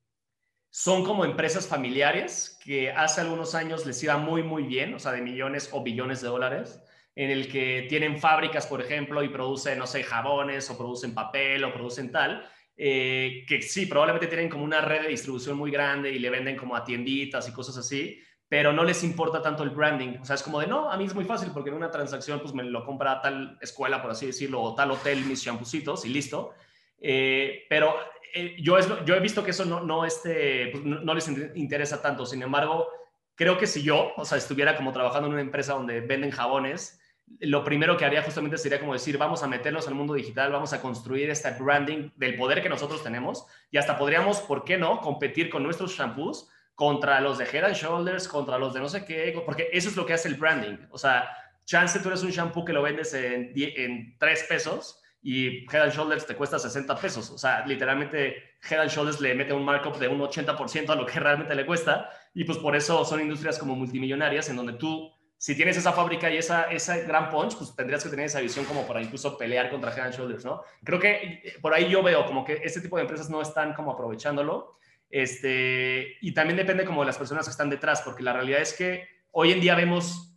son como empresas familiares, que hace algunos años les iba muy, muy bien, o sea, de millones o billones de dólares, en el que tienen fábricas, por ejemplo, y producen, no sé, jabones o producen papel o producen tal, eh, que sí, probablemente tienen como una red de distribución muy grande y le venden como a tienditas y cosas así, pero no les importa tanto el branding. O sea, es como de, no, a mí es muy fácil porque en una transacción pues me lo compra tal escuela, por así decirlo, o tal hotel, mis champucitos y listo. Eh, pero eh, yo, es, yo he visto que eso no, no, este, pues, no, les interesa tanto. Sin embargo, creo que si yo, o sea, estuviera como trabajando en una empresa donde venden jabones, lo primero que haría justamente sería como decir, vamos a meternos al mundo digital, vamos a construir este branding del poder que nosotros tenemos y hasta podríamos, ¿por qué no?, competir con nuestros shampoos contra los de Head and Shoulders, contra los de no sé qué, porque eso es lo que hace el branding. O sea, chance tú eres un shampoo que lo vendes en, en 3 pesos y Head and Shoulders te cuesta 60 pesos. O sea, literalmente Head and Shoulders le mete un markup de un 80% a lo que [LAUGHS] realmente le cuesta y pues por eso son industrias como multimillonarias en donde tú, si tienes esa fábrica y esa, esa gran punch, pues tendrías que tener esa visión como para incluso pelear contra Head and Shoulders, ¿no? Creo que eh, por ahí yo veo como que este tipo de empresas no están como aprovechándolo este, y también depende como de las personas que están detrás, porque la realidad es que hoy en día vemos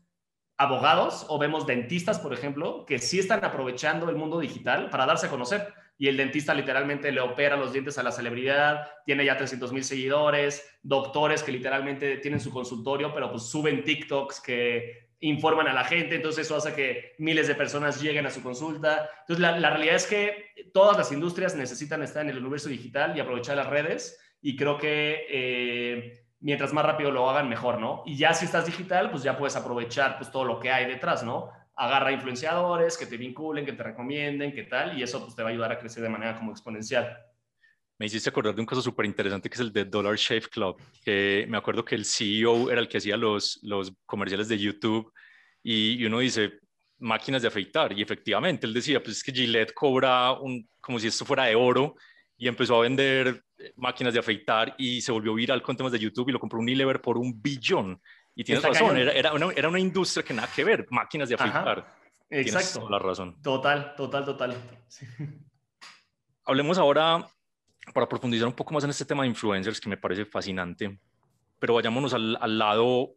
abogados o vemos dentistas, por ejemplo, que sí están aprovechando el mundo digital para darse a conocer. Y el dentista literalmente le opera los dientes a la celebridad, tiene ya 300 mil seguidores, doctores que literalmente tienen su consultorio, pero pues suben TikToks que informan a la gente, entonces eso hace que miles de personas lleguen a su consulta. Entonces la, la realidad es que todas las industrias necesitan estar en el universo digital y aprovechar las redes y creo que eh, mientras más rápido lo hagan, mejor, ¿no? Y ya si estás digital, pues ya puedes aprovechar pues todo lo que hay detrás, ¿no? Agarra influenciadores que te vinculen, que te recomienden, qué tal, y eso pues te va a ayudar a crecer de manera como exponencial. Me hiciste acordar de un caso súper interesante que es el de Dollar Shave Club, que me acuerdo que el CEO era el que hacía los, los comerciales de YouTube y, y uno dice, máquinas de afeitar, y efectivamente él decía, pues es que Gillette cobra un, como si esto fuera de oro, y empezó a vender máquinas de afeitar y se volvió viral con temas de YouTube y lo compró Unilever por un billón. Y tienes razón, era, era, una, era, una, industria que nada que ver, máquinas de afeitar. exacto. Tienes la razón. Total, total, total. Hablemos ahora, para profundizar un poco más en este tema de influencers, que me parece fascinante, pero vayámonos al, al lado,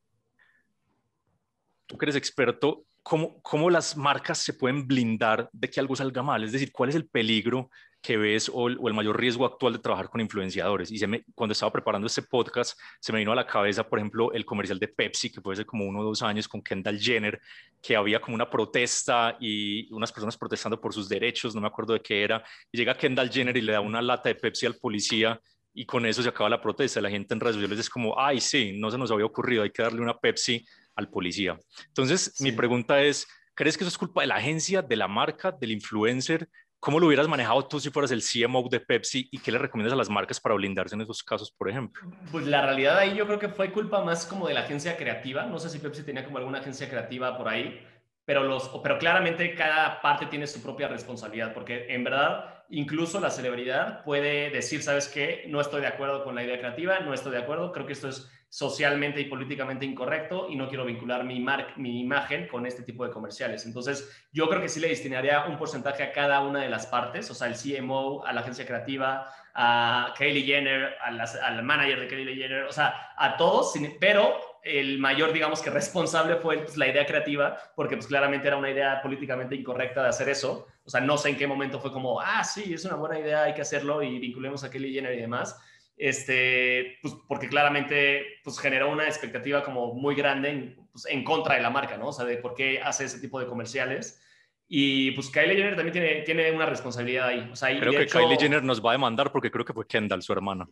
tú que eres experto, ¿cómo, ¿cómo las marcas se pueden blindar de que algo salga mal? Es decir, ¿cuál es el peligro que ves o el, mayor riesgo actual de trabajar con influenciadores. Y se me, cuando estaba preparando este podcast, se me vino a la cabeza, por ejemplo, el comercial de Pepsi, que puede ser como uno o dos años con Kendall Jenner, que había como una protesta y unas personas protestando por sus derechos, no me acuerdo de qué era, y llega Kendall Jenner y le da una lata de Pepsi al policía y con eso se acaba la protesta. La gente en redes sociales es como, ay, sí, no se nos había ocurrido, hay que darle una Pepsi al policía. Entonces, mi pregunta es, ¿crees que eso es culpa de la agencia, de la marca, del influencer? ¿Cómo lo hubieras manejado tú si fueras el CMO de Pepsi y qué le recomiendas a las marcas para blindarse en esos casos, por ejemplo? Pues la realidad ahí yo creo que fue culpa más como de la agencia creativa. No sé si Pepsi tenía como alguna agencia creativa por ahí, pero, los, pero claramente cada parte tiene su propia responsabilidad, porque en verdad incluso la celebridad puede decir, ¿sabes qué? No estoy de acuerdo con la idea creativa, no estoy de acuerdo, creo que esto es socialmente y políticamente incorrecto y no quiero vincular mi, mi imagen con este tipo de comerciales. Entonces, yo creo que sí le destinaría un porcentaje a cada una de las partes, o sea, el CMO, a la agencia creativa, a Kylie Jenner, al manager de Kylie Jenner, o sea, a todos, pero el mayor, digamos que responsable fue pues, la idea creativa, porque pues claramente era una idea políticamente incorrecta de hacer eso. O sea, no sé en qué momento fue como, ah, sí, es una buena idea, hay que hacerlo y vinculemos a Kylie Jenner y demás este, pues porque claramente pues generó una expectativa como muy grande en, pues, en, contra de la marca, ¿no? O sea, de por qué hace ese tipo de comerciales. Y pues Kylie Jenner también tiene, tiene una responsabilidad ahí. O sea, creo que Kylie Jenner nos va a demandar porque creo que fue Kendall, su hermana.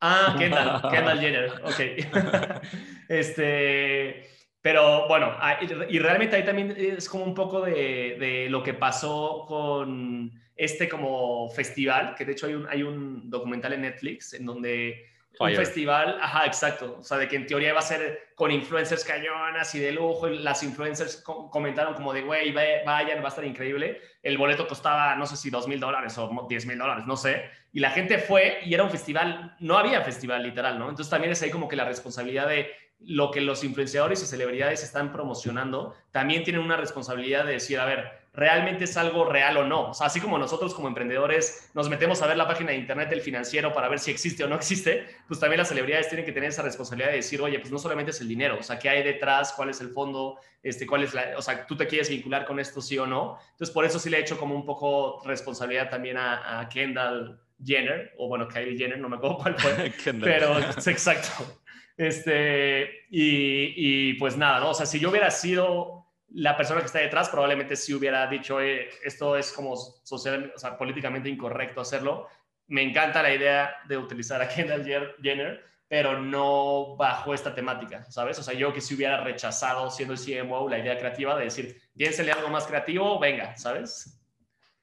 Ah, Kendall, [LAUGHS] Kendall Jenner, ok. [LAUGHS] este, pero bueno, ah, y realmente ahí también es como un poco de, de lo que pasó con este como festival, que de hecho hay un, hay un documental en Netflix en donde un festival, ajá, exacto, o sea, de que en teoría iba a ser con influencers cañonas y de lujo, y las influencers comentaron como de, güey, vayan, va a estar increíble, el boleto costaba, no sé si dos mil dólares o diez mil dólares, no sé, y la gente fue y era un festival, no había festival literal, ¿no? Entonces también es ahí como que la responsabilidad de lo que los influenciadores y celebridades están promocionando, también tienen una responsabilidad de decir, a ver, realmente es algo real o no. O sea, así como nosotros como emprendedores nos metemos a ver la página de internet del financiero para ver si existe o no [LAUGHS] existe, pues también las celebridades tienen que tener esa responsabilidad de decir, oye, pues no solamente es el dinero, o sea, ¿qué hay detrás? ¿Cuál es el fondo? Este, ¿cuál es la, o sea, tú te quieres vincular con esto sí o no? Entonces, por eso sí le he hecho como un poco responsabilidad también a, Kendall Jenner, o bueno, Kylie Jenner, no me acuerdo cuál fue, [LAUGHS] pero es exacto. Este, y, y pues nada, ¿no? O sea, si yo hubiera sido la persona que está detrás probablemente sí hubiera dicho, esto es como social, o sea, políticamente incorrecto hacerlo. Me encanta la idea de utilizar a [LAUGHS] Kendall Jenner, pero no bajo esta temática, ¿sabes? O sea, yo que si hubiera rechazado siendo el CMO la idea creativa de decir, piénsele algo más creativo, venga, ¿sabes?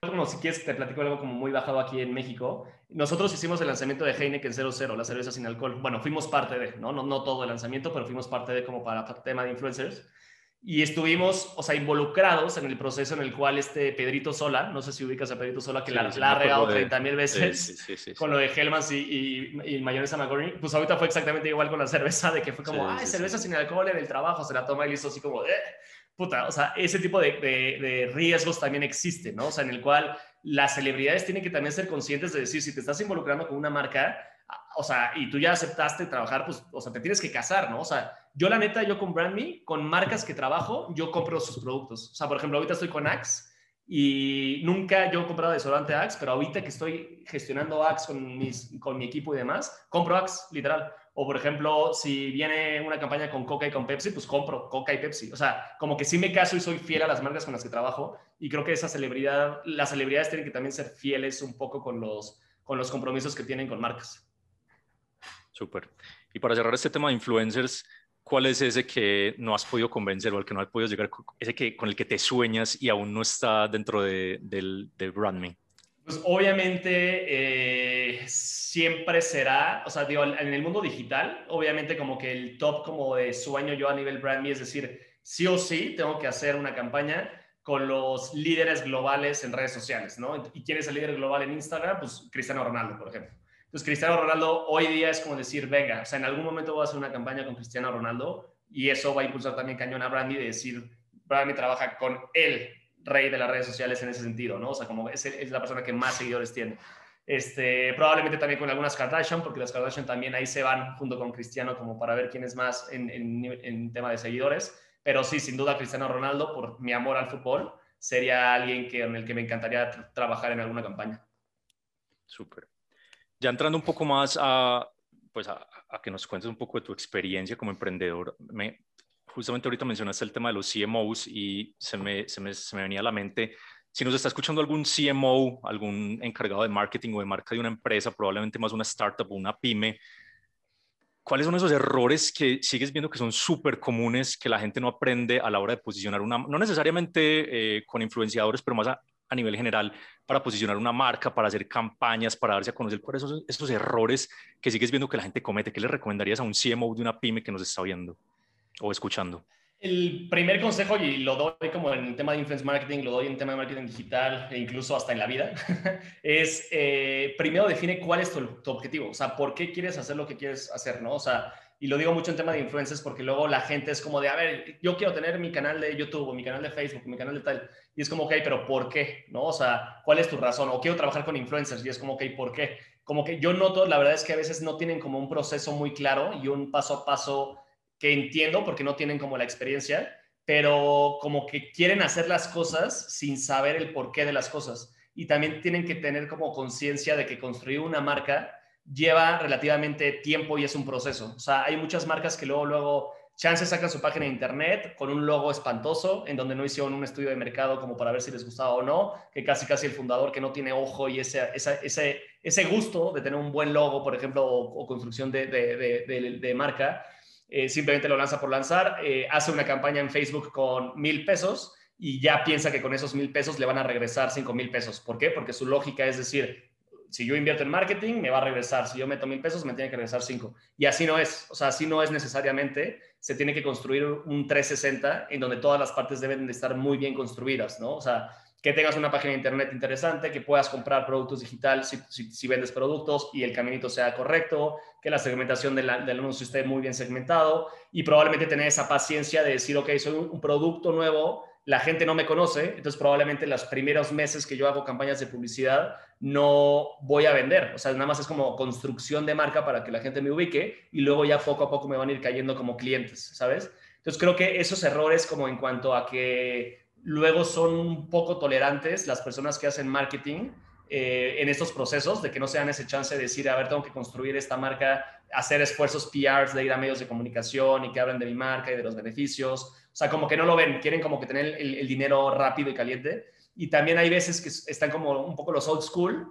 Como si quieres te platico algo como muy bajado aquí en México. Nosotros hicimos el lanzamiento de Heineken 00, la cerveza sin alcohol. Bueno, fuimos parte de, ¿no? No, no todo el lanzamiento, pero fuimos parte de como para tema de influencers y estuvimos, o sea, involucrados en el proceso en el cual este Pedrito Sola, no sé si ubicas a Pedrito Sola, que la, ha regado 30 mil veces con lo de Hellmans y, y, mayonesa McGorry, pues ahorita fue exactamente igual con la cerveza, de que fue como, ay, cerveza sin alcohol en el trabajo, se la toma y listo, así como, eh, puta, o sea, ese tipo de, de, de riesgos también existe, ¿no? O sea, en el cual las celebridades tienen que también ser conscientes de decir, si te estás involucrando con una marca, o sea, y tú ya aceptaste trabajar, pues, o sea, te tienes que casar, ¿no? O sea, yo la neta, yo con BrandMe, con marcas que trabajo, yo compro sus productos. O sea, por ejemplo, ahorita estoy con Axe y nunca yo he comprado desodorante Axe, pero ahorita que estoy gestionando Axe con, mis, con mi equipo y demás, compro Axe, literal. O por ejemplo, si viene una campaña con Coca y con Pepsi, pues compro Coca y Pepsi. O sea, como que sí me caso y soy fiel a las marcas con las que trabajo. Y creo que esa celebridad, las celebridades tienen que también ser fieles un poco con los, con los compromisos que tienen con marcas. Súper. Y para cerrar este tema de influencers, ¿cuál es ese que no has podido convencer o al que no has podido llegar, ese que, con el que te sueñas y aún no está dentro de, del, de BrandMe? Pues obviamente eh, siempre será, o sea, digo, en el mundo digital, obviamente como que el top como de sueño yo a nivel BrandMe es decir, sí o sí tengo que hacer una campaña con los líderes globales en redes sociales, ¿no? ¿Y quién es el líder global en Instagram? Pues Cristiano Ronaldo, por ejemplo. Entonces, Cristiano Ronaldo hoy día es como decir, venga, o sea, en algún momento voy a hacer una campaña con Cristiano Ronaldo y eso va a impulsar también cañón a Brandy de decir, Brandy trabaja con el rey de las redes sociales en ese sentido, ¿no? O sea, como es, la persona que más seguidores tiene. Este, probablemente también con algunas Kardashian, porque las Kardashian también ahí se van junto con Cristiano como para ver quién es más en, en, en tema de seguidores. Pero sí, sin duda Cristiano Ronaldo, por mi amor al fútbol, sería alguien que, en el que me encantaría trabajar en alguna campaña. Súper. Ya entrando un poco más a, pues a, que nos cuentes un poco de tu experiencia como emprendedor, me, justamente ahorita mencionaste el tema de los CMOs y se me, se me, se me venía a la mente, si nos está escuchando algún CMO, algún encargado de marketing o de marca de una empresa, probablemente más una startup o una pyme, ¿cuáles son esos errores que sigues viendo que son súper comunes, que la gente no aprende a la hora de posicionar una, no necesariamente eh, con influenciadores, pero más a, a nivel general para posicionar una marca, para hacer campañas, para darse a conocer cuáles son esos errores que sigues viendo que la gente comete? ¿Qué le recomendarías a un CMO de una pyme que nos está viendo o escuchando? El primer consejo, y lo doy como en el tema de influence marketing, lo doy en el tema de marketing digital e incluso hasta en la vida, [LAUGHS] es eh, primero define cuál es tu, tu, objetivo, o sea, por qué quieres hacer lo que quieres hacer, ¿no? O sea, y lo digo mucho en tema de influencers porque luego la gente es como de, a ver, yo quiero tener mi canal de YouTube o mi canal de Facebook, mi canal de tal, y es como, ok, pero ¿por qué? ¿No? O sea, ¿cuál es tu razón? O quiero trabajar con influencers y es como, ok, ¿por qué? Como que yo noto, la verdad es que a veces no tienen como un proceso muy claro y un paso a paso que entiendo porque no tienen como la experiencia, pero como que quieren hacer las cosas sin saber el porqué de las cosas. Y también tienen que tener como conciencia de que construir una marca lleva relativamente tiempo y es un proceso. O sea, hay muchas marcas que luego, luego, chance sacan su página de internet con un logo espantoso, en donde no hicieron un estudio de mercado como para ver si les gustaba o no, que casi casi el fundador que no tiene ojo y ese, ese, ese gusto de tener un buen logo, por ejemplo, o, construcción de, de, de, marca, eh, simplemente lo lanza por lanzar, eh, hace una campaña en Facebook con mil pesos y ya piensa que con esos mil pesos le van a regresar cinco mil pesos. ¿Por qué? Porque su lógica es decir, si yo invierto en marketing, me va a regresar. Si yo meto mil pesos, me tiene que regresar cinco. Y así no es. O sea, así no es necesariamente. Se tiene que construir un 360 en donde todas las partes deben de estar muy bien construidas, ¿no? O sea, que tengas una página de internet interesante, que puedas comprar productos digitales si, vendes productos y el caminito sea correcto, que la segmentación del anuncio esté muy bien segmentado y probablemente tener esa paciencia de decir, ok, soy un producto nuevo, la gente no me conoce, entonces probablemente los primeros meses que yo hago campañas de publicidad no voy a vender. O sea, nada más es como construcción de marca para que la gente me ubique y luego ya poco a poco me van a ir cayendo como clientes, ¿sabes? Entonces creo que esos errores como en cuanto a que luego son un poco tolerantes las personas que hacen marketing eh, en estos procesos, de que no se dan ese chance de decir, a ver, tengo que construir esta marca, hacer esfuerzos PRs de ir a medios de comunicación y que hablen de mi marca y de los beneficios. O sea, como que no lo ven, quieren como que tener el, dinero rápido y caliente. Y también hay veces que están como un poco los old school,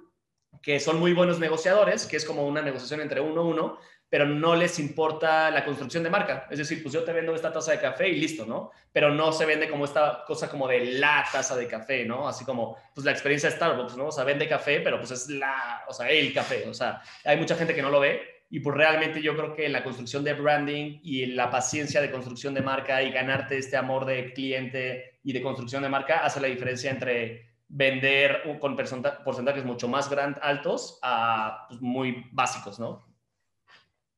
que son muy buenos negociadores, que es como una negociación entre uno a uno, pero no les importa la construcción de marca. Es decir, pues yo te vendo esta taza de café y listo, ¿no? Pero no se vende como esta cosa como de la taza de café, ¿no? Así como, pues la experiencia de Starbucks, ¿no? O sea, vende café, pero pues es la, o sea, el café. O sea, hay mucha gente que no lo ve y pues realmente yo creo que la construcción de branding y la paciencia de construcción de marca y ganarte este amor de cliente y de construcción de marca hace la diferencia entre vender con porcentajes mucho más grand, altos a pues, muy básicos, ¿no?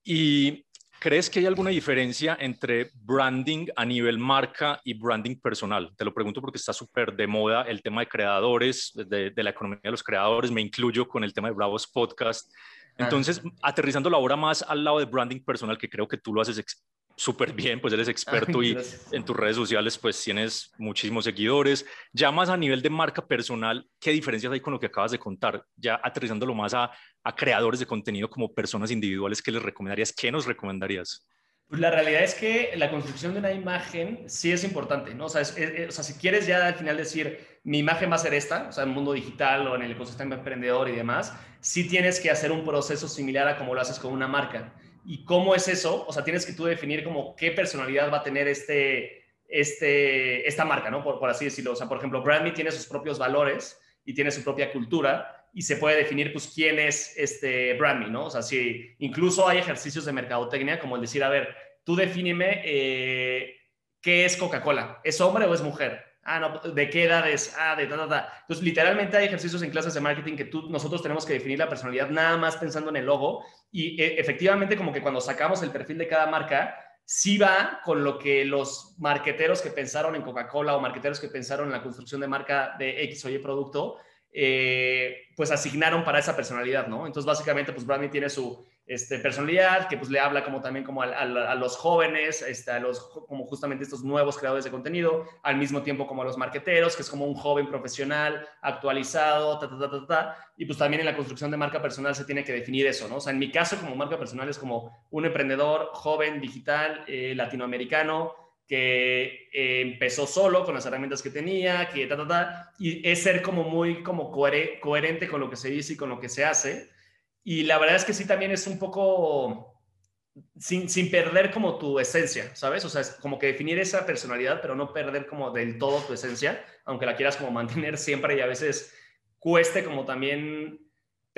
¿Y crees que hay alguna diferencia entre branding a nivel marca y branding personal? Te lo pregunto porque está súper de moda el tema de creadores, de, la economía de los creadores, me incluyo con el tema de Bravos Podcast. Entonces, aterrizando la obra más al lado de branding personal, que creo que tú lo haces súper bien, pues eres experto y en tus redes sociales pues tienes muchísimos seguidores. Ya más a nivel de marca personal, ¿qué diferencias hay con lo que acabas de contar? Ya aterrizándolo más a, a creadores de contenido como personas individuales, ¿qué les recomendarías? ¿Qué nos recomendarías? Pues la realidad es que la construcción de una imagen sí es importante, ¿no? O sea, o sea, si quieres ya al final decir, mi imagen va a ser esta, o sea, en el mundo digital o en el ecosistema emprendedor y demás, sí tienes que hacer un proceso similar a como lo haces con una marca ¿Y cómo es eso? O sea, tienes que tú definir como qué personalidad va a tener este, este, esta marca, ¿no? Por, por así decirlo. O sea, por ejemplo, Brandme tiene sus propios valores y tiene su propia cultura y se puede definir, pues, quién es este Brandme, ¿no? O sea, si incluso hay ejercicios de mercadotecnia como el decir, a ver, tú defíneme eh, qué es Coca-Cola, ¿es hombre o es mujer? Ah, no, ¿de qué edad es? Ah, de ta, ta, ta. Entonces, literalmente hay ejercicios en clases de marketing que tú, nosotros tenemos que definir la personalidad nada más pensando en el logo y e, efectivamente como que cuando sacamos el perfil de cada marca, sí va con lo que los marqueteros que pensaron en Coca-Cola o marqueteros que pensaron en la construcción de marca de X o Y producto, eh, pues asignaron para esa personalidad, ¿no? Entonces, básicamente, pues Brandy tiene su este, personalidad, que pues le habla como también como a, los jóvenes, este, a los, como justamente estos nuevos creadores de contenido, al mismo tiempo como a los marqueteros, que es como un joven profesional, actualizado, ta, ta, ta, ta, ta, y pues también en la construcción de marca personal se tiene que definir eso, ¿no? O sea, en mi caso como marca personal es como un emprendedor joven, digital, eh, latinoamericano, que eh, empezó solo con las herramientas que tenía, que ta, ta, ta, y es ser como muy como coherente con lo que se dice y con lo que se hace, y la verdad es que sí también es un poco sin, sin, perder como tu esencia, ¿sabes? O sea, es como que definir esa personalidad, pero no perder como del todo tu esencia, aunque la quieras como mantener siempre y a veces cueste como también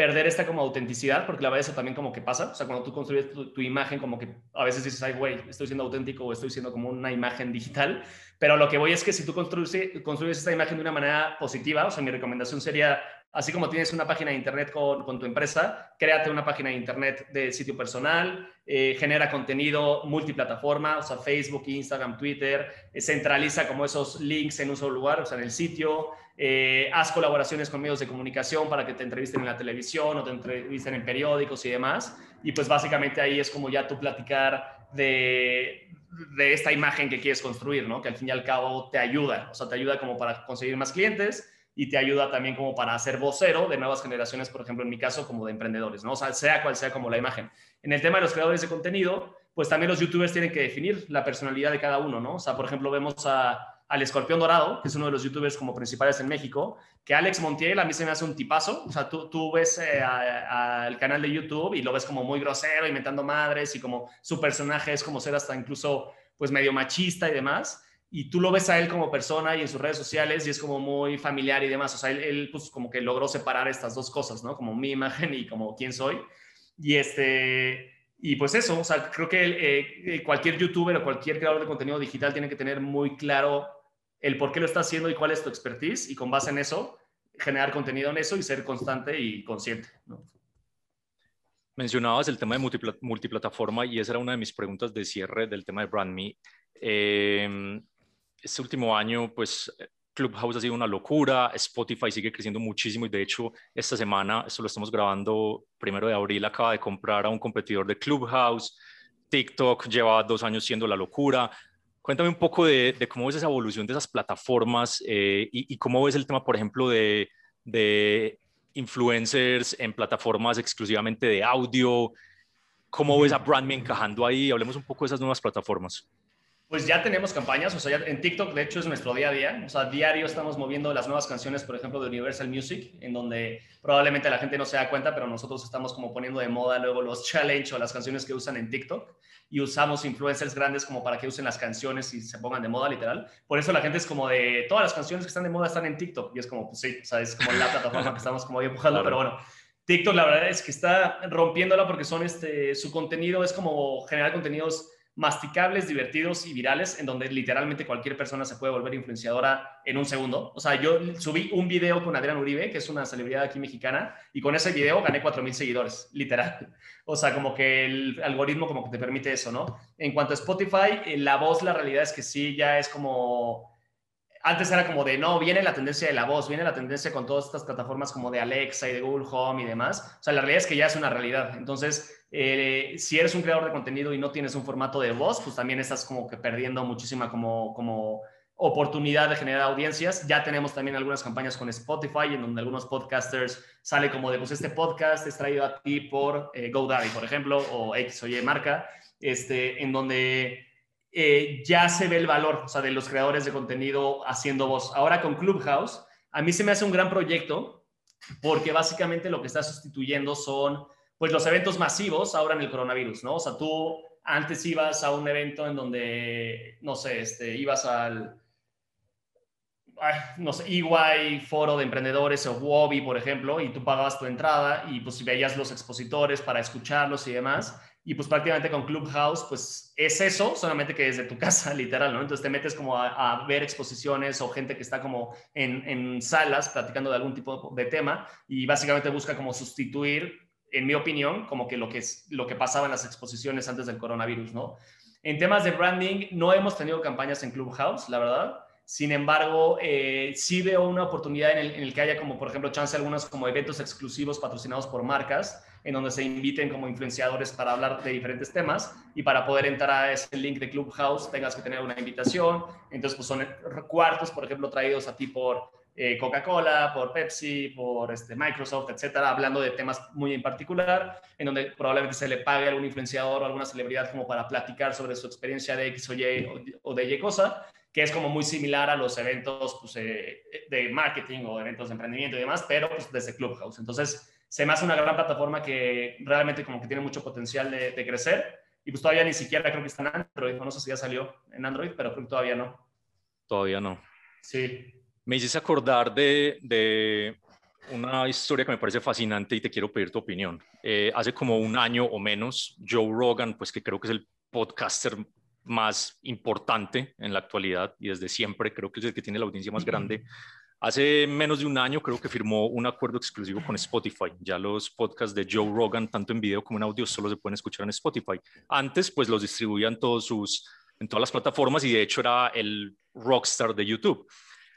perder esta como autenticidad, porque la verdad eso también como que pasa, o sea, cuando tú construyes tu, imagen, como que a veces dices, ay, güey, estoy siendo auténtico o estoy siendo como una imagen digital, pero lo que voy es que si tú construyes, construyes esta imagen de una manera positiva, o sea, mi recomendación sería Así como tienes una página de internet con, tu empresa, créate una página de internet de sitio personal, eh, genera contenido multiplataforma, o sea, Facebook, Instagram, Twitter, eh, centraliza como esos links en un solo lugar, o sea, en el sitio, eh, haz colaboraciones con medios de comunicación para que te entrevisten en la televisión o te entrevisten en periódicos y demás. Y pues básicamente ahí es como ya tú platicar de, de esta imagen que quieres construir, ¿no? Que al fin y al cabo te ayuda, o sea, te ayuda como para conseguir más clientes y te ayuda también como para ser vocero de nuevas generaciones, por ejemplo, en mi caso, como de emprendedores, ¿no? O sea, sea cual sea como la imagen. En el tema de los creadores de contenido, pues también los youtubers tienen que definir la personalidad de cada uno, ¿no? O sea, por ejemplo, vemos a, al Escorpión Dorado, que es uno de los youtubers como principales en México, que Alex Montiel a mí se me hace un tipazo, o sea, tú, tú ves eh, al canal de YouTube y lo ves como muy grosero, inventando madres y como su personaje es como ser hasta incluso pues medio machista y demás y tú lo ves a él como persona y en sus redes sociales y es como muy familiar y demás. O sea, él, pues como que logró separar estas dos cosas, ¿no? Como mi imagen y como quién soy. Y este, y pues eso, o sea, creo que eh, eh, cualquier youtuber o cualquier creador de contenido digital tiene que tener muy claro el por qué lo está haciendo y cuál es tu expertise y con base en eso generar contenido en eso y ser constante y consciente, ¿no? Mencionabas el tema de multiplataforma y esa era una de mis preguntas de cierre del tema de BrandMe. Eh, este último año, pues Clubhouse ha sido una locura, Spotify sigue creciendo muchísimo y de hecho esta semana, esto lo estamos grabando primero de abril, acaba de comprar a un competidor de Clubhouse, TikTok lleva dos años siendo la locura. Cuéntame un poco de, cómo ves esa evolución de esas plataformas eh, y, cómo ves el tema, por ejemplo, de, de influencers en plataformas exclusivamente de audio. ¿Cómo ves a Brandme encajando ahí? Hablemos un poco de esas nuevas plataformas. Pues ya tenemos campañas, o sea, en TikTok de hecho es nuestro día a día, o sea, diario estamos moviendo las nuevas canciones, por ejemplo, de Universal Music, en donde probablemente la gente no se da cuenta, pero nosotros estamos como poniendo de moda luego los challenge o las canciones que usan en TikTok y usamos influencers grandes como para que usen las canciones y se pongan de moda, literal. Por eso la gente es como de, todas las canciones que están de moda están en TikTok y es como, pues sí, o sea, es como la plataforma que estamos como empujando, pero bueno. TikTok la verdad es que está rompiéndola porque son este, su contenido es como generar contenidos masticables, divertidos y virales, en donde literalmente cualquier persona se puede volver influenciadora en un segundo. O sea, yo subí un video con Adrián Uribe, que es una celebridad aquí mexicana, y con ese video gané 4.000 seguidores, [LAUGHS] literal. O sea, como que el algoritmo como que te permite eso, ¿no? En cuanto a Spotify, eh, la voz, la realidad es que sí, ya es como antes era como de, no, viene la tendencia de la voz, viene la tendencia con todas estas plataformas como de Alexa y de Google Home y demás. O sea, la realidad es que ya es una realidad. Entonces, eh, si eres un creador de contenido y no tienes un formato de voz, pues también estás como que perdiendo muchísima como, como oportunidad de generar audiencias. Ya tenemos también algunas campañas con Spotify en donde algunos podcasters sale como de, pues este podcast es traído a ti por eh, GoDaddy, por ejemplo, o X o Y marca, este, en donde eh, ya se ve el valor o sea, de los creadores de contenido haciendo voz. Ahora con Clubhouse, a mí se me hace un gran proyecto porque básicamente lo que está sustituyendo son pues los eventos masivos ahora en el coronavirus, ¿no? O sea, tú antes ibas a un evento en donde, no sé, este, ibas al, no sé, EY, Foro de Emprendedores o Wobby, por ejemplo, y tú pagabas tu entrada y pues veías los expositores para escucharlos y demás. Y pues prácticamente con Clubhouse, pues es eso, solamente que desde tu [LAUGHS] casa, literal, ¿no? Entonces te metes como a, ver exposiciones o gente que está como en, en, salas platicando de algún tipo de tema y básicamente busca como sustituir, en mi opinión, como que lo que, lo que pasaba en las exposiciones antes del coronavirus, ¿no? En temas de branding, no hemos tenido campañas en Clubhouse, la verdad. Sin embargo, eh, sí veo una oportunidad en el, en el, que haya como, por ejemplo, chance algunos como eventos exclusivos patrocinados por marcas, en donde se inviten como influenciadores para hablar de diferentes temas y para poder entrar a ese link de Clubhouse tengas que tener una invitación. Entonces, pues son cuartos, por ejemplo, traídos a ti por eh, Coca-Cola, por Pepsi, por este, Microsoft, etcétera, hablando de temas muy en particular, en donde probablemente se le pague a algún influenciador o alguna celebridad como para platicar sobre su experiencia de X o Y o de Y cosa que es como muy similar a los eventos pues, eh, de marketing o eventos de emprendimiento y demás, pero pues, desde Clubhouse. Entonces, se me hace una gran plataforma que realmente como que tiene mucho potencial de, crecer y pues todavía ni siquiera creo que está en Android, no sé si ya salió en Android, pero creo que todavía no. Todavía no. Sí. Me hiciste acordar de, de una historia que me parece fascinante y te quiero pedir tu opinión. Eh, hace como un año o menos, Joe Rogan, pues que creo que es el podcaster más importante en la actualidad y desde siempre creo que es el que tiene la audiencia más grande. Hace menos de un año creo que firmó un acuerdo exclusivo con Spotify. Ya los podcasts de Joe Rogan, tanto en video como en audio, solo se pueden escuchar en Spotify. Antes, pues los distribuían todos sus, en todas las plataformas y de hecho era el rockstar de YouTube.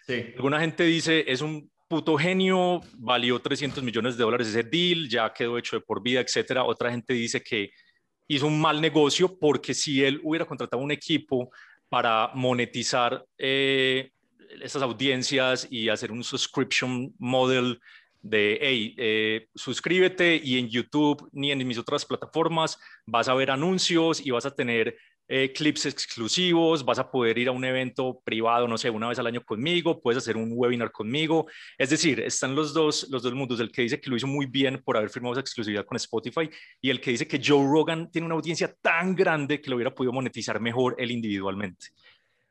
Sí. Alguna gente dice, es un puto genio, valió 300 millones de dólares ese deal, ya quedó hecho de por vida, etcétera. Otra gente dice que hizo un mal negocio porque si él hubiera contratado un equipo para monetizar eh, esas audiencias y hacer un subscription model de, hey, eh, suscríbete y en YouTube ni en mis otras plataformas vas a ver anuncios y vas a tener eh, clips exclusivos, vas a poder ir a un evento privado, no sé, una vez al año conmigo, puedes hacer un webinar conmigo. Es decir, están los dos, los dos mundos, el que dice que lo hizo muy bien por haber firmado esa exclusividad con Spotify y el que dice que Joe Rogan tiene una audiencia tan grande que lo hubiera podido monetizar mejor él individualmente.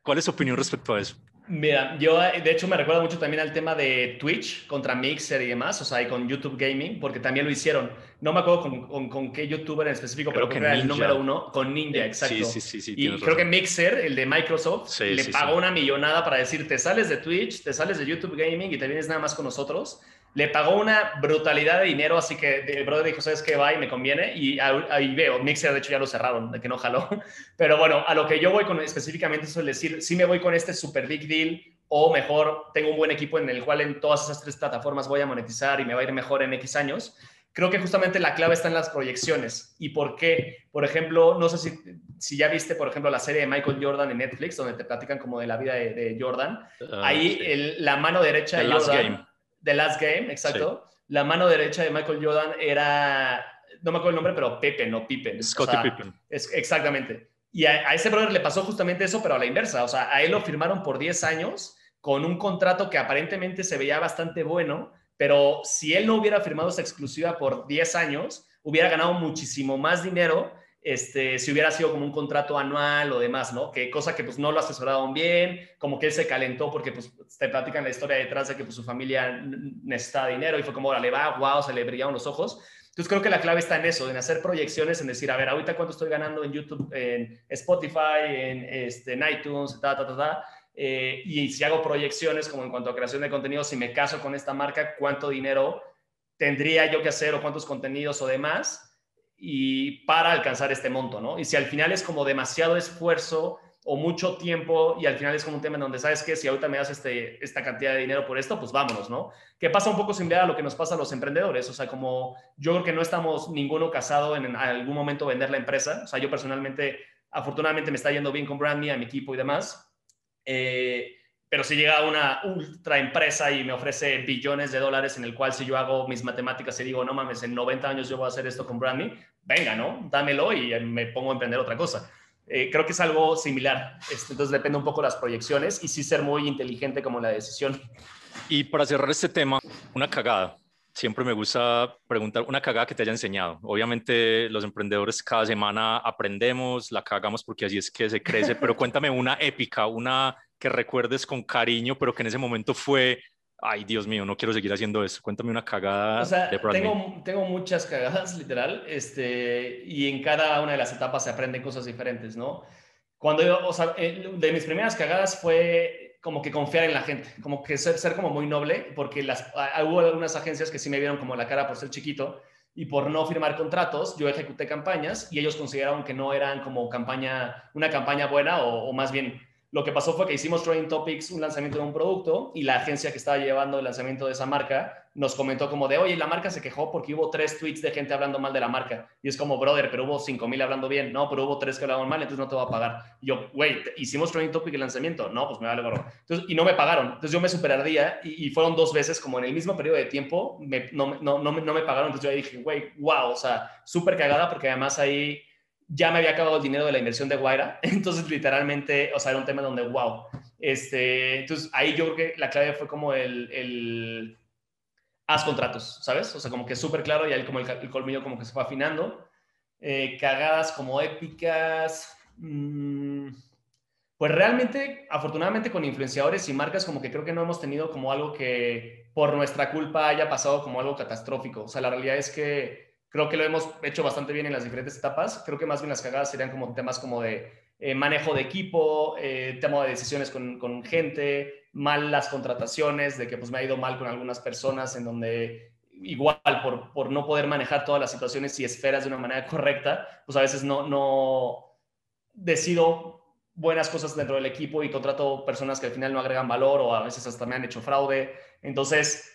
¿Cuál es tu opinión respecto a eso? Mira, yo de hecho me recuerda mucho también al tema de Twitch contra Mixer y demás, o sea, y con YouTube Gaming, porque también lo hicieron. No me acuerdo con, con, qué youtuber en específico, pero creo que era el número uno, con Ninja, exacto. Sí, sí, sí. y creo que Mixer, el de Microsoft, le pagó una millonada para decir, te sales de Twitch, te sales de YouTube Gaming y te vienes nada más con nosotros le pagó una brutalidad de dinero, así que el brother dijo, ¿sabes qué? Va y me conviene. Y ahí veo, Mixer de hecho ya lo cerraron, de que no jaló. [LAUGHS] Pero bueno, a lo que yo voy con específicamente es decir, sí me voy con este super big deal o mejor tengo un buen equipo en el cual en todas esas tres plataformas voy a monetizar y me va a ir mejor en X años. Creo que justamente la clave está en las proyecciones. ¿Y por qué? Por ejemplo, no sé si, si ya viste, por ejemplo, la serie de Michael Jordan en Netflix, donde te platican como de la vida de, Jordan. Ah, ahí la mano derecha de Jordan... The Last Game, exacto. La mano derecha de Michael Jordan era, no me acuerdo el nombre, pero Pepe, no Pippen. Scottie Pippen. Es, exactamente. Y a, ese brother le pasó justamente eso, pero a la inversa. O sea, a él lo firmaron por 10 años con un contrato que aparentemente se veía bastante bueno, pero si él no hubiera firmado esa exclusiva por 10 años, hubiera ganado muchísimo más dinero este, si hubiera sido como un contrato anual o demás, ¿no? Que cosa que pues no lo asesoraron bien, como que él se calentó porque pues te platican la historia detrás de que pues su familia necesitaba dinero y fue como, le va, wow, se le brillaron los ojos. Entonces creo que la clave está en eso, en hacer proyecciones, en decir, a ver, ahorita cuánto estoy ganando en YouTube, en Spotify, en, este, en iTunes, ta, ta, ta. Eh, y si hago proyecciones como en cuanto a creación de contenido, si me caso con esta marca, cuánto dinero tendría yo que hacer o cuántos contenidos o demás y para alcanzar este monto, ¿no? Y si al final es como demasiado esfuerzo o mucho tiempo y al final es como un tema en donde sabes que si ahorita me das este, esta cantidad de dinero por esto, pues vámonos, ¿no? Que pasa un poco similar a lo que nos pasa a los emprendedores, o sea, como yo creo que no estamos ninguno casado en, algún momento vender la empresa, o sea, yo personalmente, afortunadamente me está yendo bien con Brandy, a mi equipo y demás, eh, pero si llega una ultra empresa y me ofrece billones de dólares en el cual si yo hago mis matemáticas y digo, no mames, en 90 años yo voy a hacer esto con Brandy, venga, ¿no? Dámelo y me pongo a emprender otra cosa. Eh, creo que es algo similar. Este, entonces depende un poco de las proyecciones y sí ser muy inteligente como la decisión. Y para cerrar este tema, una cagada. siempre me gusta preguntar una cagada que te haya enseñado. Obviamente los emprendedores cada semana aprendemos, la cagamos porque así es que se crece, pero [LAUGHS] cuéntame una épica, una que recuerdes con cariño, pero que en ese momento fue, ay Dios mío, no quiero seguir haciendo eso. Cuéntame una cagada. O sea, tengo, tengo, muchas cagadas, [LAUGHS] literal, este, y en cada una de las etapas se aprenden cosas diferentes, ¿no? Cuando yo, o sea, eh, de mis primeras cagadas fue como que confiar en la gente, como que ser, ser como muy noble, porque las, hubo algunas agencias que sí me vieron como la cara por ser chiquito y por no firmar contratos, yo ejecuté campañas y ellos consideraron que no eran como campaña, una campaña buena o, o más bien lo que pasó fue que hicimos Trending Topics, un lanzamiento de un producto, y la agencia que estaba llevando el lanzamiento de esa marca nos comentó como de, oye, la marca se quejó porque hubo tres tweets de gente hablando mal de la marca. Y es como, brother, pero hubo cinco mil hablando bien. No, pero hubo tres que hablaban mal, entonces no te va a pagar. Y yo, güey, hicimos Trending Topic el lanzamiento. No, pues me vale gorro. Entonces, y no me pagaron. Entonces yo me superardía y, y fueron dos veces como en el mismo periodo de tiempo, no, no, no, no me pagaron. Entonces yo dije, güey, wow, o sea, súper cagada porque además ahí ya me había acabado el dinero de la inversión de Guaira, [LAUGHS] entonces literalmente, o sea, era un tema donde, wow, este, entonces ahí yo creo que la clave fue como el, el haz contratos, ¿sabes? O sea, como que súper claro y ahí como el, colmillo como que se fue afinando. Eh, cagadas como épicas. Mm, pues realmente, afortunadamente con influenciadores y marcas como que creo que no hemos tenido como algo que por nuestra culpa haya pasado como algo catastrófico. O sea, la realidad es que Creo que lo hemos hecho bastante bien en las diferentes etapas. Creo que más bien las cagadas serían como temas como de eh, manejo de equipo, eh, tema de decisiones con, con, gente, mal las contrataciones, de que pues me ha ido mal con algunas personas en donde igual por, por no poder manejar todas las situaciones y esferas de una manera correcta, pues a veces no, no decido buenas cosas dentro del equipo y contrato personas que al final no agregan valor o a veces hasta me han hecho fraude. Entonces,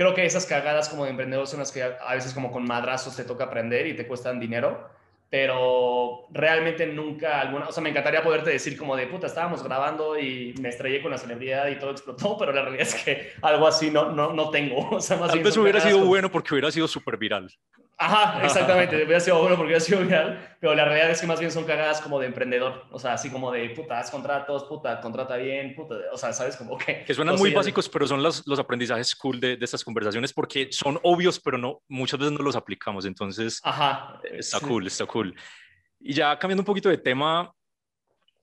creo que esas cagadas como de emprendedor son las que a veces como con madrazos te toca aprender y te cuestan dinero, pero realmente nunca alguna, o sea, me encantaría poderte decir como de puta, estábamos grabando y me estrellé con la celebridad y todo explotó, [LAUGHS] pero la realidad es que algo así no, no, no tengo. [LAUGHS] O sea, más Tal vez hubiera sido bueno porque hubiera sido súper viral. Ajá, exactamente. Hubiera sido bueno porque hubiera sido viral, pero la realidad es que más bien son cagadas como de emprendedor. O sea, así como de puta, haz contratos, puta, contrata bien, puta. O sea, ¿sabes? Como que. Que suenan muy básicos, pero son los, los aprendizajes cool de, de, estas conversaciones porque son obvios, pero no, muchas veces no los aplicamos. Entonces, Ajá. está cool, está cool. Y ya cambiando un poquito de tema,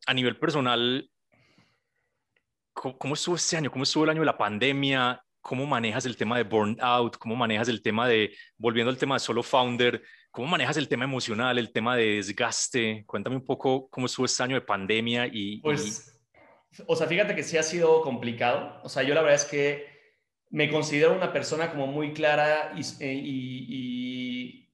a nivel personal, ¿cómo estuvo este año? ¿Cómo estuvo el año de la pandemia? ¿Cómo manejas el tema de burnout? ¿Cómo manejas el tema de, volviendo al tema de solo founder, cómo manejas el tema emocional, el tema de desgaste? Cuéntame un poco cómo estuvo este año de pandemia y... Pues, o sea, fíjate que sí ha sido complicado. O sea, yo la verdad es que me considero una persona como muy clara y, eh, y,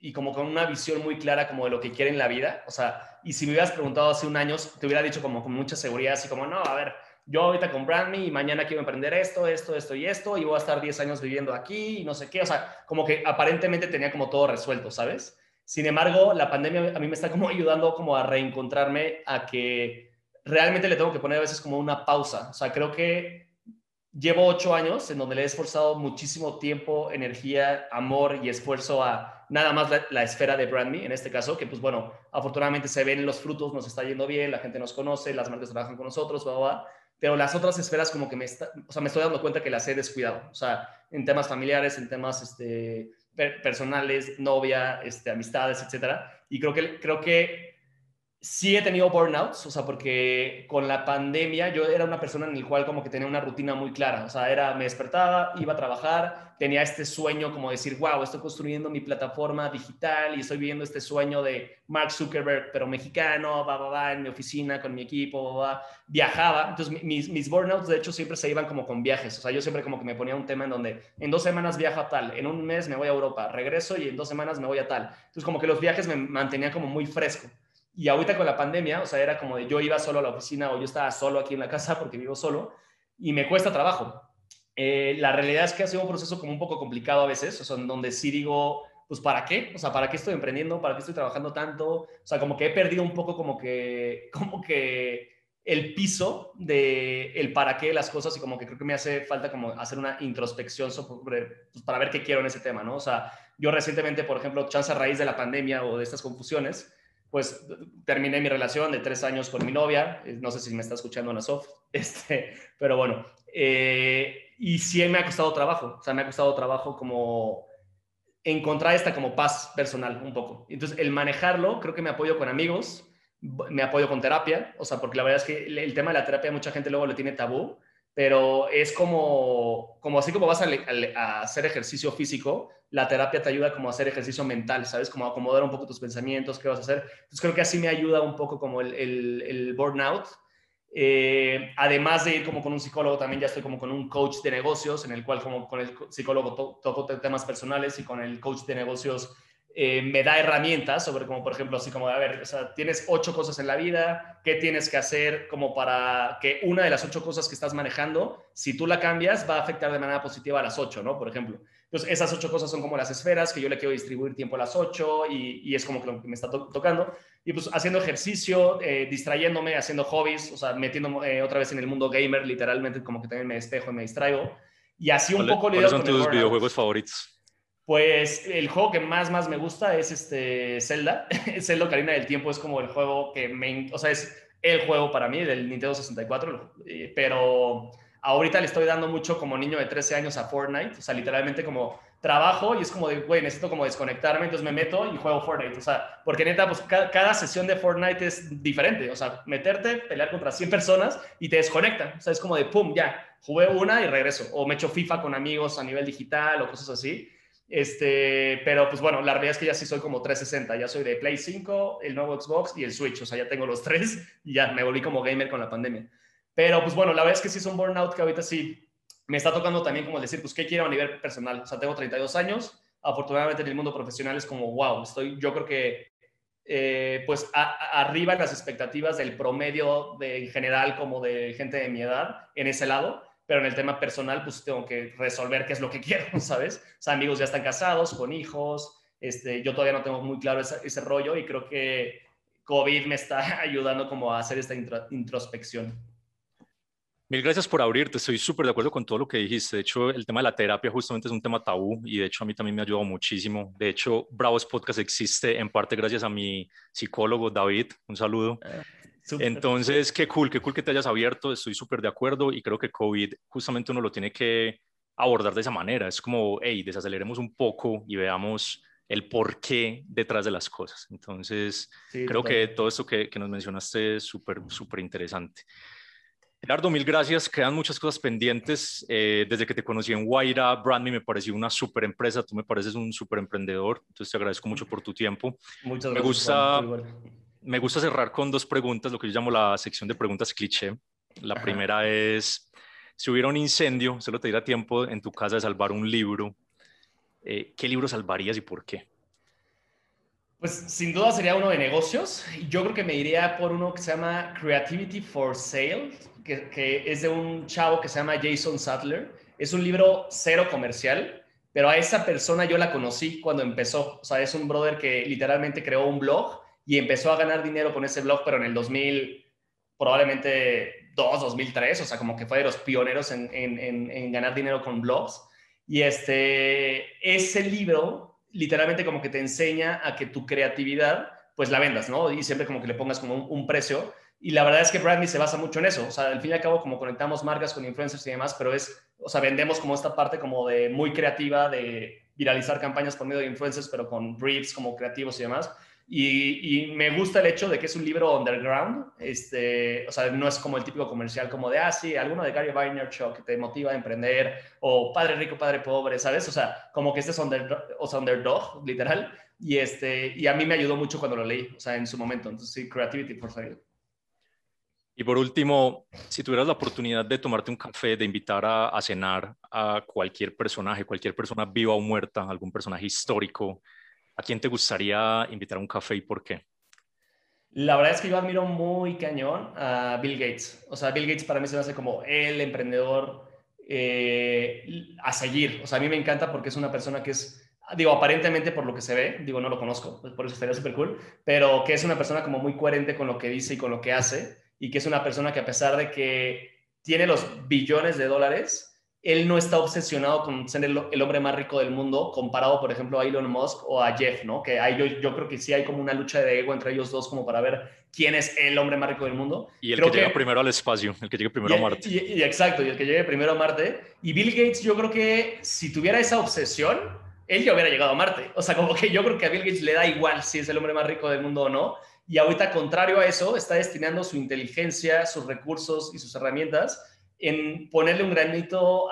y, como con una visión muy clara como de lo que quiere en la vida. O sea, y si me hubieras preguntado hace un año, te hubiera dicho como con mucha seguridad, así como, no, a ver, yo ahorita con Brand y mañana quiero emprender esto, esto, esto y esto, y voy a estar 10 años viviendo aquí y no sé qué, o sea, como que aparentemente tenía como todo resuelto, ¿sabes? Sin embargo, la pandemia a mí me está como ayudando como a reencontrarme a que realmente le tengo que poner a veces como una pausa, o sea, creo que llevo ocho años en donde le he esforzado muchísimo tiempo, energía, amor y esfuerzo a nada más la, esfera de Brand en este caso, que pues bueno, afortunadamente se ven los frutos, nos está yendo bien, la gente nos conoce, las marcas trabajan con nosotros, bla, bla, bla pero las otras esferas como que me, está, o sea, me estoy dando cuenta que las he descuidado, o sea, en temas familiares, en temas este, personales, novia, este, amistades, etcétera. Y creo que, creo que sí he tenido burnouts, o sea, porque con la pandemia yo era una persona en la cual como que tenía una rutina muy clara, o sea, era, me despertaba, iba a trabajar, tenía este sueño como decir, wow, estoy construyendo mi plataforma digital y estoy viviendo este sueño de Mark Zuckerberg, pero mexicano, va, va, va, en mi oficina, con mi equipo, va, va. viajaba, entonces mis, mis burnouts de hecho siempre se iban como con viajes, o sea, yo siempre como que me ponía un tema en donde en dos semanas viajo a tal, en un mes me voy a Europa, regreso y en dos semanas me voy a tal, entonces como que los viajes me mantenían como muy fresco. Y ahorita con la pandemia, o sea, era como de yo iba solo a la oficina o yo estaba solo aquí en la casa porque vivo solo y me cuesta trabajo. Eh, la realidad es que ha sido un proceso como un poco complicado a veces, o sea, en donde sí digo, pues ¿para qué? O sea, ¿para qué estoy emprendiendo? ¿Para qué estoy trabajando tanto? O sea, como que he perdido un poco como que, como que el piso de el para qué las cosas y como que creo que me hace falta como hacer una introspección sobre, pues, para ver qué quiero en ese tema, ¿no? O sea, yo recientemente, por ejemplo, chance a raíz de la pandemia o de estas confusiones, pues terminé mi relación de tres años con mi novia, eh, no sé si me está escuchando Ana Sof, [LAUGHS] este, pero bueno, eh, y sí me ha costado trabajo, o sea, me ha costado trabajo como encontrar esta como paz personal un poco. Entonces, el manejarlo, creo que me apoyo con amigos, me apoyo con terapia, o sea, porque la verdad es que el tema de la terapia mucha gente luego lo tiene tabú, pero es como, como así como vas a, hacer ejercicio físico, la terapia te ayuda como a hacer ejercicio mental, ¿sabes? Como a acomodar un poco tus pensamientos, qué vas a hacer. Entonces creo que así me ayuda un poco como el, el, burnout. Eh, además de ir como con un psicólogo, también ya estoy como con un coach de negocios, en el cual como con el psicólogo toco temas personales y con el coach de negocios eh, me da herramientas sobre como, por ejemplo, así como, a ver, o sea, tienes ocho cosas en la vida, ¿qué tienes que hacer como para que una de las ocho cosas que estás manejando, si tú la cambias, va a afectar de manera positiva a las ocho, ¿no? Por ejemplo. Entonces, esas ocho cosas son como las esferas, que yo le quiero distribuir tiempo a las ocho y, es como que lo que me está tocando. Y pues haciendo ejercicio, eh, distrayéndome, haciendo hobbies, o sea, metiéndome eh, otra vez en el mundo gamer, literalmente como que también me despejo y me distraigo. Y así un poco... ¿Cuáles son tus videojuegos favoritos? Pues el juego que más, más me gusta es este Zelda. [LAUGHS] Zelda Ocarina del Tiempo es como el juego que me... O sea, es el juego para mí del Nintendo 64, eh, pero ahorita le estoy dando mucho como niño de 13 años a Fortnite, o sea, literalmente como trabajo y es como de, güey, necesito como desconectarme, entonces me meto y juego Fortnite, o sea, porque neta, pues cada, cada, sesión de Fortnite es diferente, o sea, meterte, pelear contra 100 personas y te desconectan, o sea, es como de, pum, ya, jugué una y regreso, o me echo FIFA con amigos a nivel digital o cosas así, este, pero pues bueno, la realidad es que ya sí soy como 360, ya soy de Play 5, el nuevo Xbox y el Switch, o sea, ya tengo los tres [LAUGHS] y ya me volví como gamer con la pandemia. Pero pues bueno, la verdad es que sí es un burnout que ahorita sí me está tocando también como decir, pues, ¿qué quiero a nivel personal? O sea, tengo 32 años, afortunadamente en el mundo profesional es como, wow, estoy, yo creo que eh, pues arriba en las expectativas del promedio de, en general como de gente de mi edad en ese lado pero en el tema personal, pues tengo que resolver qué es lo que [LAUGHS] quiero, ¿sabes? O sea, amigos ya están casados, con hijos, este, yo todavía no tengo muy claro ese, rollo y creo que COVID me está [LAUGHS] ayudando como a hacer esta introspección. Mil gracias por abrirte, estoy súper de acuerdo con todo lo que dijiste. De hecho, el tema de la terapia justamente es un tema tabú y de hecho a mí también me ha ayudado muchísimo. De hecho, Bravos Podcast existe en parte gracias a mi psicólogo David. Un saludo. Ah. Entonces, qué cool, qué cool que te hayas abierto, estoy súper de acuerdo y creo que COVID justamente uno lo tiene que abordar de esa manera. Es como, hey, desaceleremos un poco y veamos el porqué detrás de las cosas. Entonces, creo que todo esto que, que nos mencionaste es súper, súper interesante. Gerardo, mil gracias. Quedan muchas cosas pendientes. Eh, desde que te conocí en Guaira, Brandme me pareció una súper empresa. Tú me pareces un súper emprendedor. Entonces, te agradezco mucho por tu tiempo. Muchas gracias. Me gusta, me gusta cerrar con dos preguntas, lo que yo llamo la sección de preguntas cliché. La primera es, si hubiera un incendio, solo te diera tiempo en tu casa de salvar un libro, eh, ¿qué libro salvarías y por qué? Pues sin duda sería uno de negocios. Yo creo que me iría por uno que se llama Creativity for Sale, que, que es de un chavo que se llama Jason Sattler. Es un libro cero comercial, pero a esa persona yo la conocí cuando empezó. O sea, es un brother que literalmente creó un blog y empezó a ganar dinero con ese blog, pero en el 2000, probablemente 2, 2003, o sea, como que fue de los pioneros en, en, en, ganar dinero con blogs. Y este, ese libro literalmente como que te enseña a que tu creatividad pues la vendas, ¿no? Y siempre como que le pongas como un, precio. Y la verdad es que Bradley se basa mucho en eso. O sea, al fin y al cabo como conectamos marcas con influencers y demás, pero es, o sea, vendemos como esta parte como de muy creativa de viralizar campañas por medio de influencers, pero con briefs como creativos y demás. Y, me gusta el hecho de que es un libro underground, este, o sea, no es como el típico comercial como de, ah, sí, alguno de Gary Vaynerchuk que te motiva a emprender, o Padre Rico, Padre Pobre, ¿sabes? O sea, como que este es underdog, o sea, underdog, literal, y, este, y a mí me ayudó mucho cuando lo leí, o sea, en su momento, entonces sí, Creativity for Sale. Y por último, si tuvieras la oportunidad de tomarte un café, de invitar a, a cenar a cualquier personaje, cualquier persona viva o muerta, algún personaje histórico, ¿A quién te gustaría invitar a un café y por qué? La verdad es que yo admiro muy cañón a Bill Gates. O sea, Bill Gates para mí se me hace como el emprendedor eh, a seguir. O sea, a mí me encanta porque es una persona que es, digo, aparentemente por lo que se ve, digo, no lo conozco, pues por eso estaría súper cool, pero que es una persona como muy coherente con lo que dice y con lo que hace y que es una persona que a pesar de que tiene los billones de dólares, él no está obsesionado con ser el, hombre más rico del mundo, comparado, por ejemplo, a Elon Musk o a Jeff, ¿no? Que hay, yo, yo, creo que sí hay como una lucha de ego entre ellos dos, como para ver quién es el hombre más rico del mundo. Y el que, llega primero al espacio, el que llegue primero a Marte. Y, exacto, y el que llegue primero a Marte. Y Bill Gates, yo creo que si tuviera esa obsesión, él ya hubiera llegado a Marte. O sea, como que yo creo que a Bill Gates le da igual si es el hombre más rico del mundo o no. Y ahorita, contrario a eso, está destinando su inteligencia, sus recursos y sus herramientas en ponerle un granito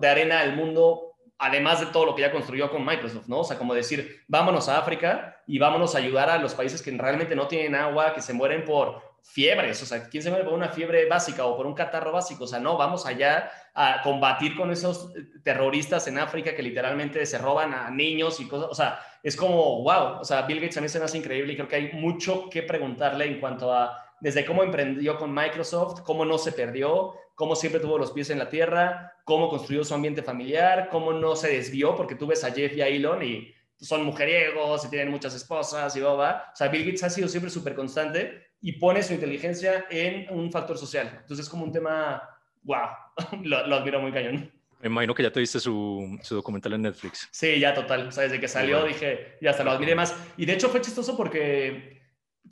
de arena al mundo, además de todo lo que ya construyó con Microsoft, ¿no? O sea, como decir, vámonos a África y vámonos a ayudar a los países que realmente no tienen agua, que se mueren por fiebres, o sea, ¿quién se muere por una fiebre básica o por un catarro básico? O sea, no, vamos allá a combatir con esos terroristas en África que literalmente se roban a niños y cosas, o sea, es como, wow, o sea, Bill Gates a mí se me hace increíble y creo que hay mucho que preguntarle en cuanto a desde cómo emprendió con Microsoft, cómo no se perdió, cómo siempre tuvo los pies en la tierra, cómo construyó su ambiente familiar, cómo no se desvió, porque tú ves a Jeff y a Elon y son mujeriegos y tienen muchas esposas y va, O sea, Bill Gates ha sido siempre súper constante y pone su inteligencia en un factor social. Entonces es como un tema, wow, [LAUGHS] lo, admiro muy cañón. Me imagino que ya te viste su, su, documental en Netflix. Sí, ya total. O sea, desde que salió dije, ya hasta lo admiré más. Y de hecho fue chistoso porque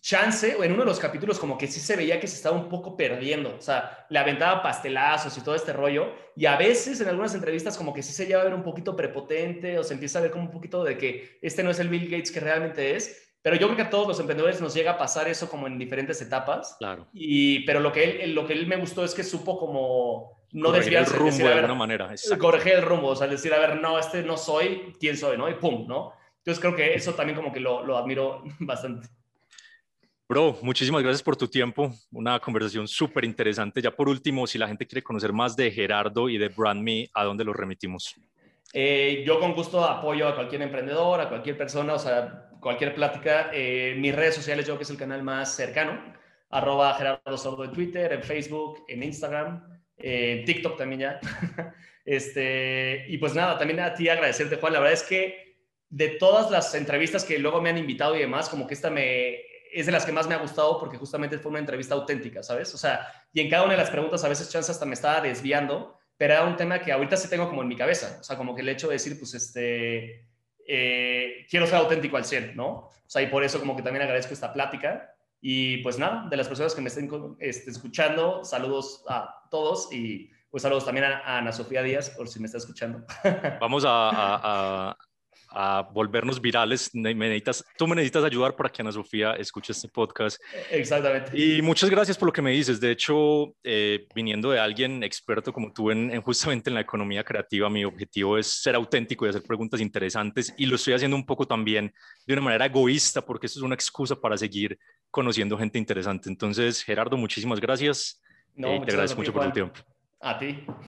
chance, o en uno de los capítulos como que sí se veía que se estaba un poco perdiendo, o sea, le aventaba pastelazos y todo este rollo, y a veces en algunas entrevistas como que sí se lleva a ver un poquito prepotente o se empieza a ver como un poquito de que este no es el Bill Gates que realmente es, pero yo creo que a todos los emprendedores nos llega a pasar eso como en diferentes etapas. Claro. Y, pero lo que él, lo que él me gustó es que supo como no corregir el rumbo de alguna manera. Corregir el rumbo, o sea, decir, a ver, no, este no soy, ¿quién soy? ¿no? Y pum, ¿no? Entonces creo que eso también como que lo, lo admiro [LAUGHS] bastante. Bro, muchísimas gracias por tu tiempo. Una conversación súper interesante. Ya por último, si la gente quiere conocer más de Gerardo y de BrandMe, ¿a dónde los remitimos? Eh, yo con gusto apoyo a cualquier emprendedor, a cualquier persona, o sea, cualquier plática. Eh, mis redes sociales, yo creo que es el canal más cercano. Arroba Gerardo Sordo en Twitter, en Facebook, en Instagram, en TikTok también ya. [LAUGHS] este, y pues nada, también a ti agradecerte, Juan. La verdad es que de todas las entrevistas que luego me han invitado y demás, como que esta me es de las que más me ha gustado porque justamente fue una entrevista auténtica, ¿sabes? O sea, y en cada una de las preguntas a veces chance hasta me estaba desviando, pero era un tema que ahorita sí tengo como en mi cabeza, o sea, como que el hecho de decir, pues, este, eh, quiero ser auténtico al 100, ¿no? O sea, y por eso como que también agradezco esta plática. Y pues nada, de las personas que me estén este, escuchando, saludos a todos y pues saludos también a, Ana Sofía Díaz, por si me está escuchando. Vamos a, a volvernos virales. Me necesitas, tú me necesitas ayudar para que Ana Sofía escuche este podcast. Exactamente. Y muchas gracias por lo que me dices. De hecho, eh, viniendo de alguien experto como tú en, justamente en la economía creativa, mi objetivo es ser auténtico y hacer preguntas interesantes y lo estoy haciendo un poco también de una manera egoísta porque eso es una excusa para seguir conociendo gente interesante. Entonces, Gerardo, muchísimas gracias. No, eh, te agradezco mucho por tu tiempo. A ti.